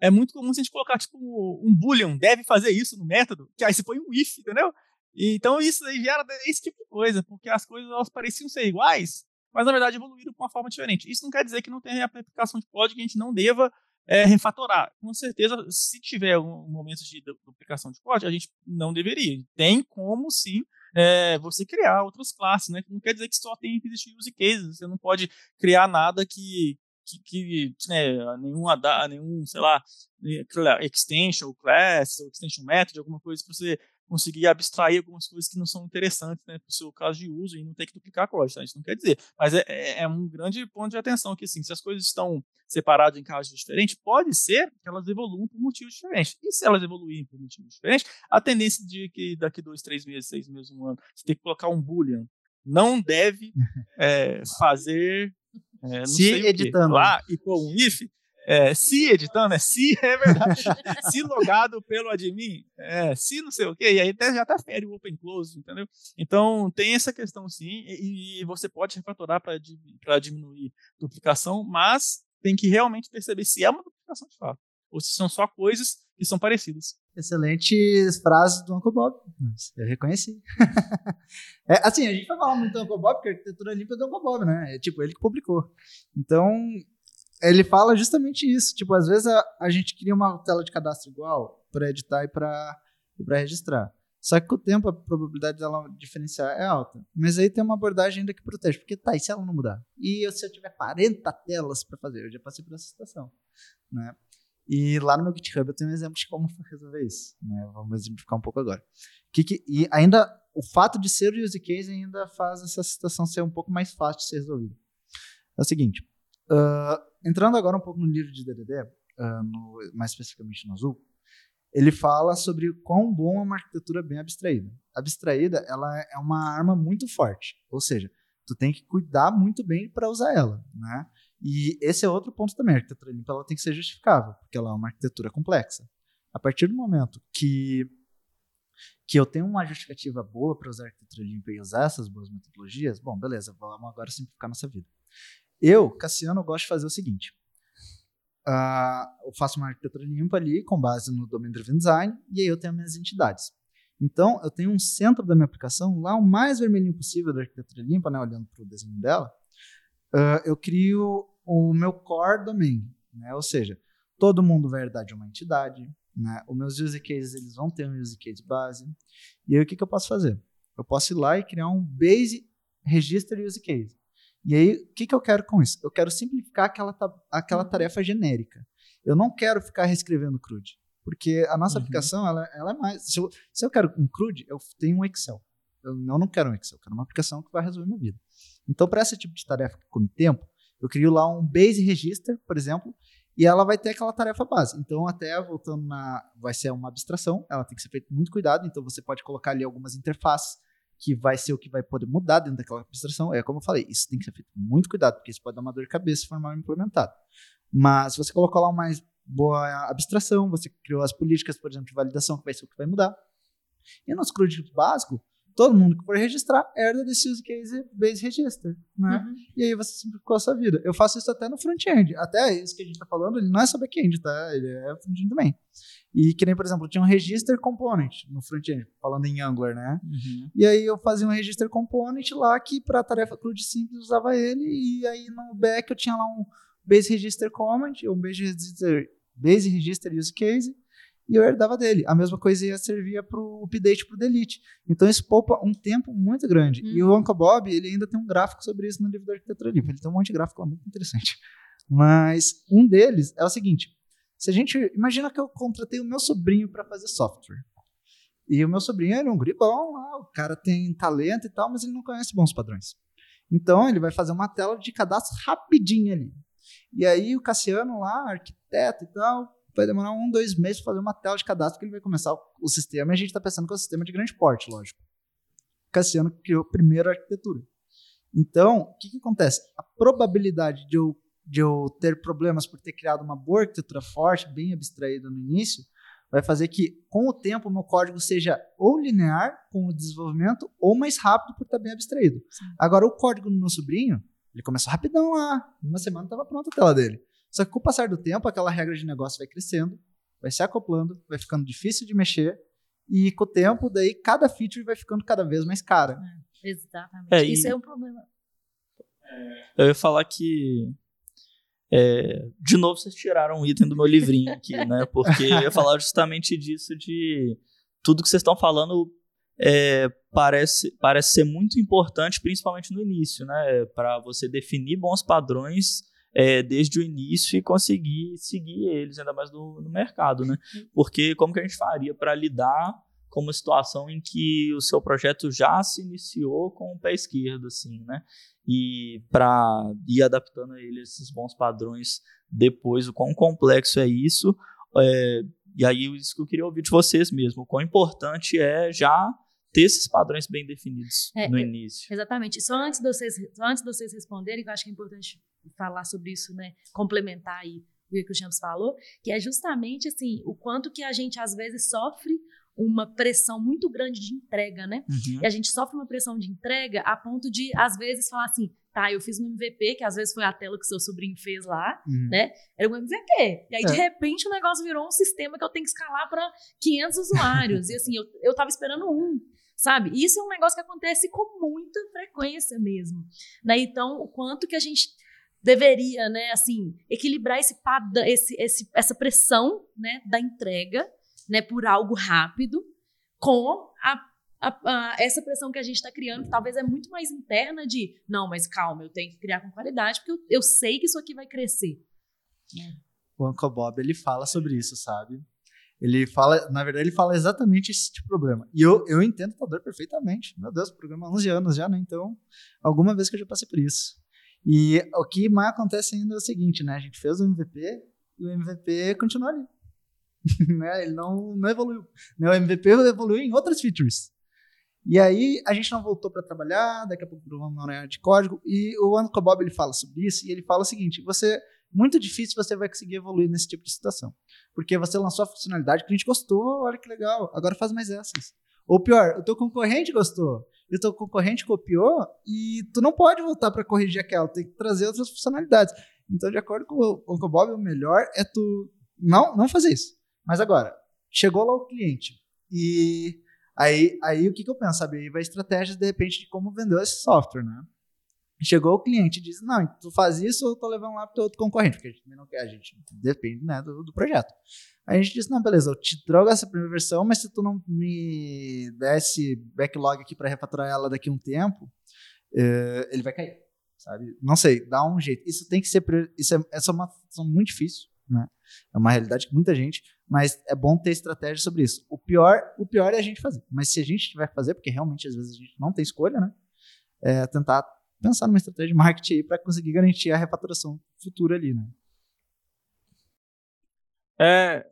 é muito comum a gente colocar, tipo, um boolean, deve fazer isso no método, que aí você põe um if, entendeu? Então, isso aí gera esse tipo de coisa, porque as coisas, elas pareciam ser iguais, mas, na verdade, evoluíram de uma forma diferente. Isso não quer dizer que não tenha aplicação de código que a gente não deva é, refatorar. Com certeza, se tiver um momento de duplicação de código, a gente não deveria. Tem como, sim, é, você criar outras classes, né? Não quer dizer que só tem que existir use cases. Você não pode criar nada que, que, que né, nenhuma, nenhum, sei lá, extension, ou class, ou extension method, alguma coisa para você conseguir abstrair algumas coisas que não são interessantes né, para o seu caso de uso e não ter que duplicar código. Tá? Isso não quer dizer. Mas é, é, um grande ponto de atenção que, assim, se as coisas estão separadas em casos diferentes, pode ser que elas evoluam por motivos diferentes. E se elas evoluírem por motivos diferentes, a tendência de que daqui dois, três meses, seis meses, um ano, você tem que colocar um boolean. Não deve é, (laughs) fazer é, Se editando lá e pôr um if É, se editando, é se, (laughs) é verdade. se logado pelo admin, é, se não sei o quê, e aí até já tá fere o open close, entendeu? Então tem essa questão sim, e, e você pode refatorar para diminuir duplicação, mas tem que realmente perceber se é uma duplicação de fato, ou se são só coisas que são parecidas. Excelentes frases do Uncle Bob. Eu reconheci. (laughs) é, assim, a gente vai falar muito do Uncle Bob, porque a arquitetura limpa é do Uncle Bob, né? É tipo, ele que publicou. Então, ele fala justamente isso. Tipo, às vezes a, a gente cria uma tela de cadastro igual para editar e para registrar. Só que com o tempo a probabilidade dela diferenciar é alta. Mas aí tem uma abordagem ainda que protege. Porque tá, e se ela não mudar? E se eu tiver 40 telas para fazer? Eu já passei por essa situação. Né? E lá no meu GitHub eu tenho um exemplo de como resolver isso. Né? Vamos exemplificar um pouco agora. Que, que, e ainda o fato de ser use case ainda faz essa situação ser um pouco mais fácil de ser resolvida. É o seguinte. Uh, entrando agora um pouco no livro de DDD, uh, ah, no, mais especificamente no Azul, ele fala sobre quão bom é uma arquitetura bem abstraída. Abstraída, ela é uma arma muito forte, ou seja, tu tem que cuidar muito bem para usar ela, né? E esse é outro ponto também, a arquitetura limpa ela tem que ser justificável, porque ela é uma arquitetura complexa. A partir do momento que que eu tenho uma justificativa boa para usar arquitetura limpa e usar essas boas metodologias, bom, beleza, vamos agora simplificar nossa vida. Eu, Cassiano, gosto de fazer o seguinte. Uh, eu faço uma arquitetura limpa ali com base no Domain Driven Design e aí eu tenho minhas entidades. Então, eu tenho um centro da minha aplicação, lá o mais vermelhinho possível da arquitetura limpa, né, olhando para o desenho dela, uh, eu crio o meu core domain, né, ou seja, todo mundo vai herdar de uma entidade, né, os meus use cases eles vão ter um use case base, e aí o que, que eu posso fazer? Eu posso ir lá e criar um base register use case. E aí, o que, que eu quero com isso? Eu quero simplificar aquela, aquela uhum. tarefa genérica. Eu não quero ficar reescrevendo CRUD. Porque a nossa uhum. aplicação, ela, ela, é mais. Se eu, se eu quero um CRUD, eu tenho um Excel. Eu, eu não quero um Excel, eu quero uma aplicação que vai resolver minha vida. Então, para esse tipo de tarefa que come tempo, eu crio lá um base register, por exemplo, e ela vai ter aquela tarefa base. Então, até voltando na. Vai ser uma abstração, ela tem que ser feita com muito cuidado. Então, você pode colocar ali algumas interfaces que vai ser o que vai poder mudar dentro daquela abstração. É como eu falei, isso tem que ser feito com muito cuidado, porque isso pode dar uma dor de cabeça se for mal implementado. Mas se você colocou lá uma boa abstração, você criou as políticas, por exemplo, de validação, que vai ser o que vai mudar. E no CRUD básico, todo mundo que for registrar herda desse use case base register, né? Uhum. E aí você simplificou a sua vida. Eu faço isso até no front-end. Até isso que a gente está falando, ele não é só back-end, tá? Ele é front-end também. E que nem, por exemplo, tinha um register component no front-end, falando em Angular, né? Uhum. E aí eu fazia um register component lá que para tarefa CRUD simples usava ele e aí no back eu tinha lá um base register comment, um base register, base register use case e eu herdava dele. A mesma coisa ia servir para o update para o delete. Então isso poupa um tempo muito grande. Uhum. E o Uncle Bob, ele ainda tem um gráfico sobre isso no livro da arquitetura livre. Ele tem um monte de gráfico lá muito interessante. Mas um deles é o seguinte: se a gente imagina que eu contratei o meu sobrinho para fazer software. E o meu sobrinho é um gribão, lá, o cara tem talento e tal, mas ele não conhece bons padrões. Então ele vai fazer uma tela de cadastro rapidinho ali. E aí o Cassiano lá, arquiteto e tal, vai demorar um, dois meses para fazer uma tela de cadastro que ele vai começar o, sistema. E a gente está pensando que é um sistema de grande porte, lógico. O Cassiano criou a primeira arquitetura. Então, o que, que acontece? A probabilidade de eu de eu ter problemas por ter criado uma boa arquitetura forte, bem abstraída no início, vai fazer que, com o tempo, o meu código seja ou linear com o desenvolvimento ou mais rápido por estar bem abstraído. Sim. Agora, o código do meu sobrinho, ele começou rapidão lá. Uma semana estava pronta a tela dele. Só que com o passar do tempo, aquela regra de negócio vai crescendo, vai se acoplando, vai ficando difícil de mexer. E com o tempo, daí cada feature vai ficando cada vez mais cara. É, exatamente. É, Isso é um problema. Eu ia falar que é, de novo, vocês tiraram um item do meu livrinho aqui, né? Porque eu ia falar justamente disso de tudo que vocês estão falando é, parece, parece ser muito importante, principalmente no início, né? Para você definir bons padrões é, desde o início e conseguir seguir eles, ainda mais no, no mercado, né? Porque como que a gente faria para lidar com uma situação em que o seu projeto já se iniciou com o pé esquerdo, assim, né? E para ir adaptando a ele esses bons padrões depois, o quão complexo é isso. É, e aí, isso que eu queria ouvir de vocês mesmo, o quão importante é já ter esses padrões bem definidos é, no início. Exatamente. Só antes de vocês, só antes de vocês responderem, que eu acho que é importante falar sobre isso, né? Complementar aí que o Champs falou, que é justamente assim, o quanto que a gente às vezes sofre uma pressão muito grande de entrega, né? Uhum. E a gente sofre uma pressão de entrega a ponto de, às vezes, falar assim, tá, eu fiz um MVP, que às vezes foi a tela que seu sobrinho fez lá, Uhum. né? Era um MVP. E aí, de É. repente, o negócio virou um sistema que eu tenho que escalar para 500 usuários. e assim, eu, eu tava esperando um, sabe? E Isso é um negócio que acontece com muita frequência mesmo. Né? Então, o quanto que a gente deveria, né, assim, equilibrar esse, esse, esse, essa pressão, né, da entrega, né, por algo rápido, com a, a- a- essa pressão que a gente está criando, que talvez é muito mais interna de, não, mas calma, eu tenho que criar com qualidade, porque eu, eu sei que isso aqui vai crescer. O Uncle Bob, ele fala sobre isso, sabe? Ele fala, na verdade, ele fala exatamente esse tipo de problema. E eu, eu entendo o dor perfeitamente. Meu Deus, o programa há 11 anos já, né? Então, alguma vez que eu já passei por isso. E o que mais acontece ainda é o seguinte, né? A gente fez o MVP e o MVP continua ali. (laughs) né? Ele não, não evoluiu. Né? O MVP evoluiu em outras features. E aí a gente não voltou para trabalhar, daqui a pouco vamos na área de código. E o Uncle Bob ele fala sobre isso e ele fala o seguinte: você muito difícil você vai conseguir evoluir nesse tipo de situação. Porque você lançou a funcionalidade que a gente gostou, olha que legal, agora faz mais essas. Ou pior, o teu concorrente gostou, e o teu concorrente copiou, e tu não pode voltar para corrigir aquela, tem que trazer outras funcionalidades. Então, de acordo com o Uncle Bob, o melhor é tu não, não fazer isso. Mas agora, chegou lá o cliente, e aí, aí o que, que eu penso, sabe? Aí vai estratégias, de repente, de como vender esse software, né? Chegou o cliente e disse: Não, tu faz isso eu tô levando lá pro outro concorrente, porque a gente não quer, a gente depende né, do, do projeto. Aí a gente disse: Não, beleza, eu te trago essa primeira versão, mas se tu não me der esse backlog aqui para refaturar ela daqui a um tempo, eh, ele vai cair, sabe? Não sei, dá um jeito. Isso tem que ser. Isso é, essa é uma função muito difícil, né? É uma realidade que muita gente, mas é bom ter estratégia sobre isso. O pior, o pior é a gente fazer, mas se a gente tiver que fazer, porque realmente às vezes a gente não tem escolha, né? É tentar pensar numa estratégia de marketing para conseguir garantir a refaturação futura ali, né? É,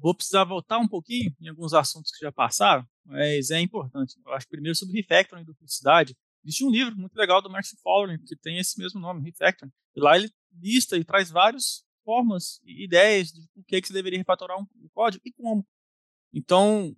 vou precisar voltar um pouquinho em alguns assuntos que já passaram, mas é importante. Eu acho primeiro sobre refactoring e duplicidade. Existe um livro muito legal do Martin Fowler que tem esse mesmo nome, Refactoring. E lá ele lista e traz várias formas e ideias de por que, que você deveria refatorar um, código e como. Então,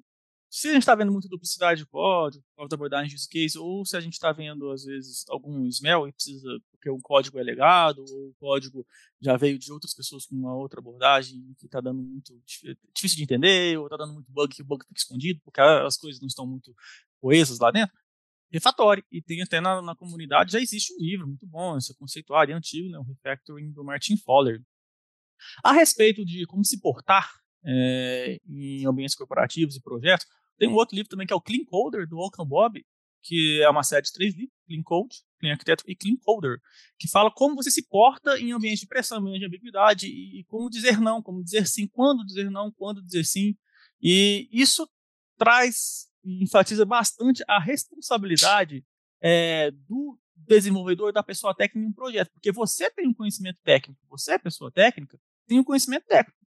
se a gente está vendo muita duplicidade de código, falta de abordagem de use case, ou se a gente está vendo, às vezes, algum smell e precisa, porque um código é legado, ou o código já veio de outras pessoas com uma outra abordagem que está dando muito dif- difícil de entender, ou está dando muito bug que o bug fica escondido, porque as coisas não estão muito coesas lá dentro, refatore. E tem até na, na comunidade, já existe um livro muito bom, esse conceituário é antigo, né, o Refactoring do Martin Fowler. A respeito de como se portar é, em ambientes corporativos e projetos, tem um outro livro também que é o Clean Coder, do Uncle Bob, que é uma série de três livros, Clean Code, Clean Architecture e Clean Coder, que fala como você se porta em ambiente de pressão, ambiente de ambiguidade, e, e como dizer não, como dizer sim, quando dizer não, quando dizer sim. E isso traz e enfatiza bastante a responsabilidade é, do desenvolvedor, da pessoa técnica em um projeto, porque você tem um conhecimento técnico, você, é pessoa técnica, tem um conhecimento técnico.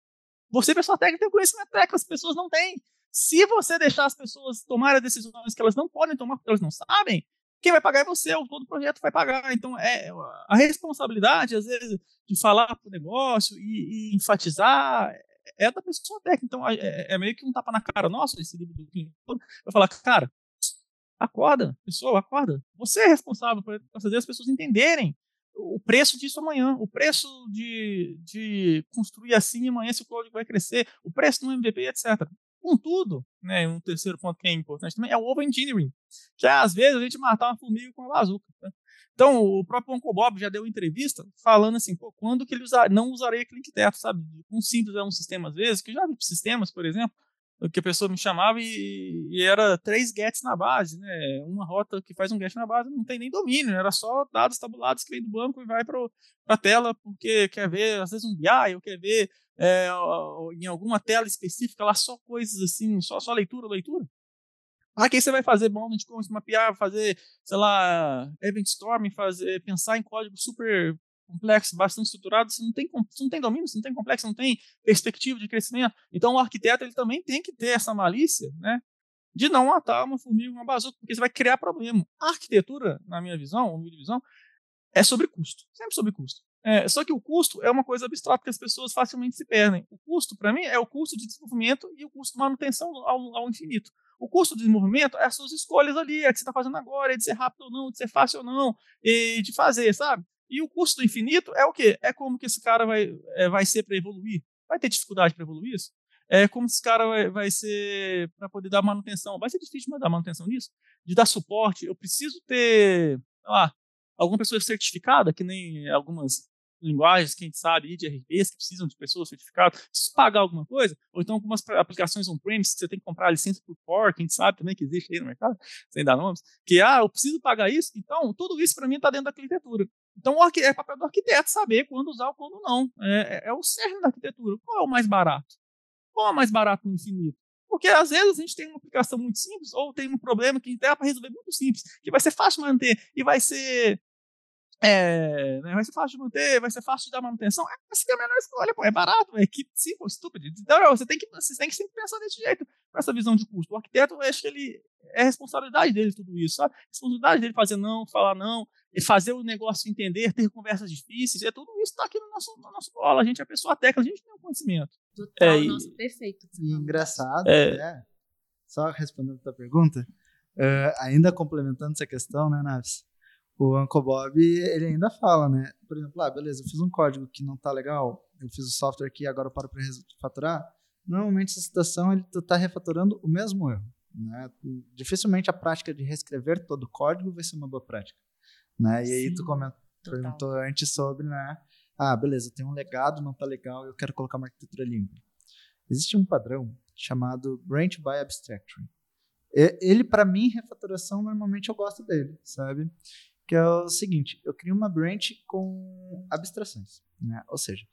Você, pessoa técnica, tem um conhecimento técnico, as pessoas não têm. Se você deixar as pessoas tomarem decisões que elas não podem tomar porque elas não sabem, quem vai pagar é você, ou todo o projeto vai pagar. Então, é a responsabilidade, às vezes, de falar para o negócio e, e, enfatizar é da pessoa técnica. Então, é, é, meio que um tapa na cara nosso, esse livro do Clean vai falar, cara, acorda, pessoa, acorda. Você é responsável por fazer as pessoas entenderem o preço disso amanhã, o preço de, de construir assim amanhã se o código vai crescer, o preço do MVP, etc. Contudo, né, um terceiro ponto que é importante também é o over-engineering, que é, às vezes a gente matar uma formiga com uma bazuca. Né? Então, o próprio Uncle Bob já deu entrevista falando assim, pô, quando que ele usar, não usaria clique teto, sabe? Um simples é um sistema, às vezes, que eu já vi sistemas, por exemplo, que a pessoa me chamava e, e, era três gets na base, né? Uma rota que faz um get na base não tem nem domínio, era só dados tabulados que vem do banco e vai para a tela porque quer ver, às vezes, um BI, ou quer ver é, em alguma tela específica lá só coisas assim, só, só leitura, leitura. Ah, que aí você vai fazer como mapear, fazer, sei lá, event storming, fazer, pensar em código super complexo, bastante estruturado, você não tem, você não tem domínio, você não tem complexo, não tem perspectiva de crescimento. Então o arquiteto ele também tem que ter essa malícia, né? De não matar uma formiga uma bazuca, porque você vai criar problema. A arquitetura, na minha visão, na minha visão, é sobre custo. Sempre sobre custo. É, só que o custo é uma coisa abstrata que as pessoas facilmente se perdem. O custo, para mim, é o custo de desenvolvimento e o custo de manutenção ao, ao infinito. O custo de desenvolvimento é as suas escolhas ali, é o que você está fazendo agora, é de ser rápido ou não, de ser fácil ou não, e de fazer, sabe? E o custo do infinito é o quê? É como que esse cara vai, é, vai ser para evoluir. Vai ter dificuldade para evoluir isso? É como esse cara vai, vai ser para poder dar manutenção. Vai ser difícil dar manutenção nisso? De dar suporte. Eu preciso ter, sei lá, alguma pessoa certificada, que nem algumas linguagens que a gente sabe de RPs que precisam de pessoas certificadas, preciso pagar alguma coisa, ou então algumas aplicações on-premise que você tem que comprar licença por core, que a gente sabe também que existe aí no mercado, sem dar nomes, que, ah, eu preciso pagar isso, então tudo isso para mim está dentro da arquitetura. Então é papel do arquiteto saber quando usar ou quando não. É, é, é o cerne da arquitetura. Qual é o mais barato? Qual é o mais barato no infinito? Porque às vezes a gente tem uma aplicação muito simples ou tem um problema que dá para resolver muito simples, que vai ser fácil de manter e vai ser é, né, vai ser fácil de manter, vai ser fácil de dar manutenção. É, essa é a menor escolha, pô, é barato, é equipe simples, estúpido. Então, não, você tem que, você tem que sempre pensar desse jeito, com essa visão de custo. O arquiteto, eu acho que ele é responsabilidade dele tudo isso, sabe? Responsabilidade dele fazer não, falar não, e fazer o negócio entender, ter conversas difíceis, é tudo isso está aqui no nosso, no nosso colo. A gente é pessoa técnica, a gente tem o conhecimento. Total, é, nossa, perfeito. E engraçado, é. é. Só respondendo a tua pergunta, uh, ainda complementando essa questão, né, Naves? O Uncle Bob, ele ainda fala, né? Por exemplo, ah, beleza, eu fiz um código que não tá legal, eu fiz o software aqui, agora eu paro para refatorar. Normalmente, essa situação, ele tá refatorando o mesmo erro. Né? Dificilmente a prática de reescrever todo o código vai ser uma boa prática. Né? E aí tu comentou, perguntou antes sobre, né? Ah, beleza, tem um legado, não tá legal, eu quero colocar uma arquitetura limpa. Existe um padrão chamado Branch by Abstraction. Ele, para mim, refatoração, normalmente eu gosto dele, sabe? Que é o seguinte, eu crio uma branch com abstrações, né? Ou seja,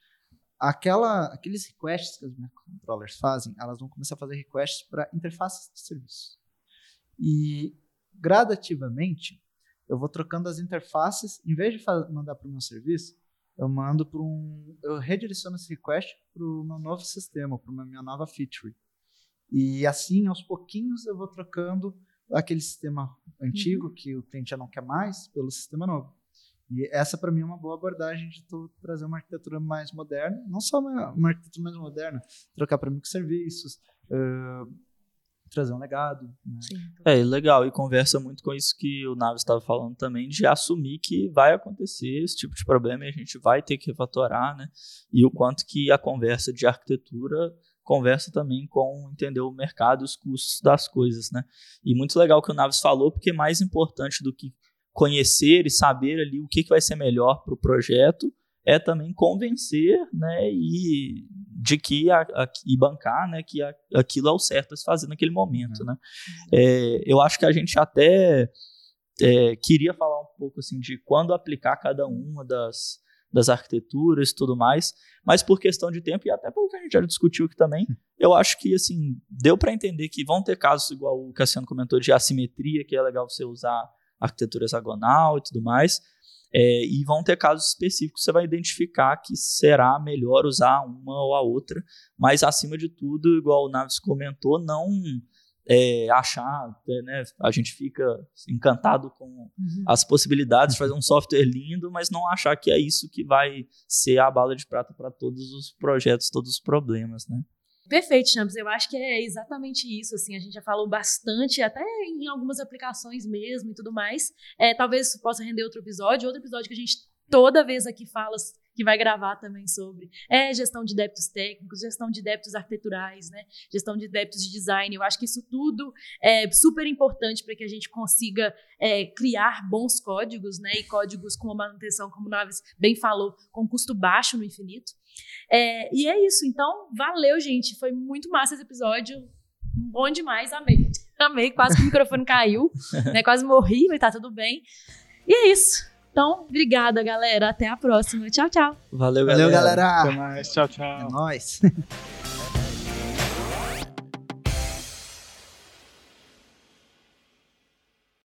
aquela, aqueles requests que os controllers fazem, elas vão começar a fazer requests para interfaces de serviço. E gradativamente, eu vou trocando as interfaces, em vez de mandar para o meu serviço, eu mando para um, eu redireciono esse request para o meu novo sistema, para a minha nova feature. E assim, aos pouquinhos, eu vou trocando aquele sistema antigo uhum. que o cliente já não quer mais pelo sistema novo. E essa, para mim, é uma boa abordagem de tu trazer uma arquitetura mais moderna, não só uma, uma arquitetura mais moderna, trocar para microserviços, uh, trazer um legado. Né? Sim, é, legal, e conversa muito com isso que o Naves estava falando também, de assumir que vai acontecer esse tipo de problema e a gente vai ter que refatorar, né? E o quanto que a conversa de arquitetura conversa também com entender o mercado e os custos das coisas, né? E muito legal o que o Naves falou, porque mais importante do que conhecer e saber ali o que, que vai ser melhor para o projeto é também convencer, né, e de que a, a, e bancar, né, que a, aquilo é o certo a se fazer naquele momento, uhum. né. É, eu acho que a gente até é, queria falar um pouco assim de quando aplicar cada uma das das arquiteturas e tudo mais, mas por questão de tempo e até pelo que a gente já discutiu aqui também, eu acho que assim, deu para entender que vão ter casos igual o Cassiano comentou de assimetria, que é legal você usar arquitetura hexagonal e tudo mais, é, e vão ter casos específicos que você vai identificar que será melhor usar uma ou a outra, mas acima de tudo, igual o Naves comentou, não é, achar, né, a gente fica encantado com uhum. as possibilidades de fazer um software lindo, mas não achar que é isso que vai ser a bala de prata para todos os projetos, todos os problemas, né? Perfeito, Champs. Eu acho que é exatamente isso. Assim, a gente já falou bastante, até em algumas aplicações mesmo e tudo mais. É, talvez isso possa render outro episódio, outro episódio que a gente toda vez aqui fala que vai gravar também sobre é gestão de débitos técnicos, gestão de débitos arquiteturais, né? Gestão de débitos de design. Eu acho que isso tudo é super importante para que a gente consiga é, criar bons códigos, né? E códigos com uma manutenção, como o Naves bem falou, com custo baixo no infinito. É, e é isso. Então, valeu, gente. Foi muito massa esse episódio. Bom demais, amei. Amei, quase que o microfone caiu, né? Quase morri, mas tá tudo bem. E é isso. Então, obrigada, galera. Até a próxima. Tchau, tchau. Valeu, galera. Valeu, galera. Até mais. Tchau, tchau. É nóis. (laughs)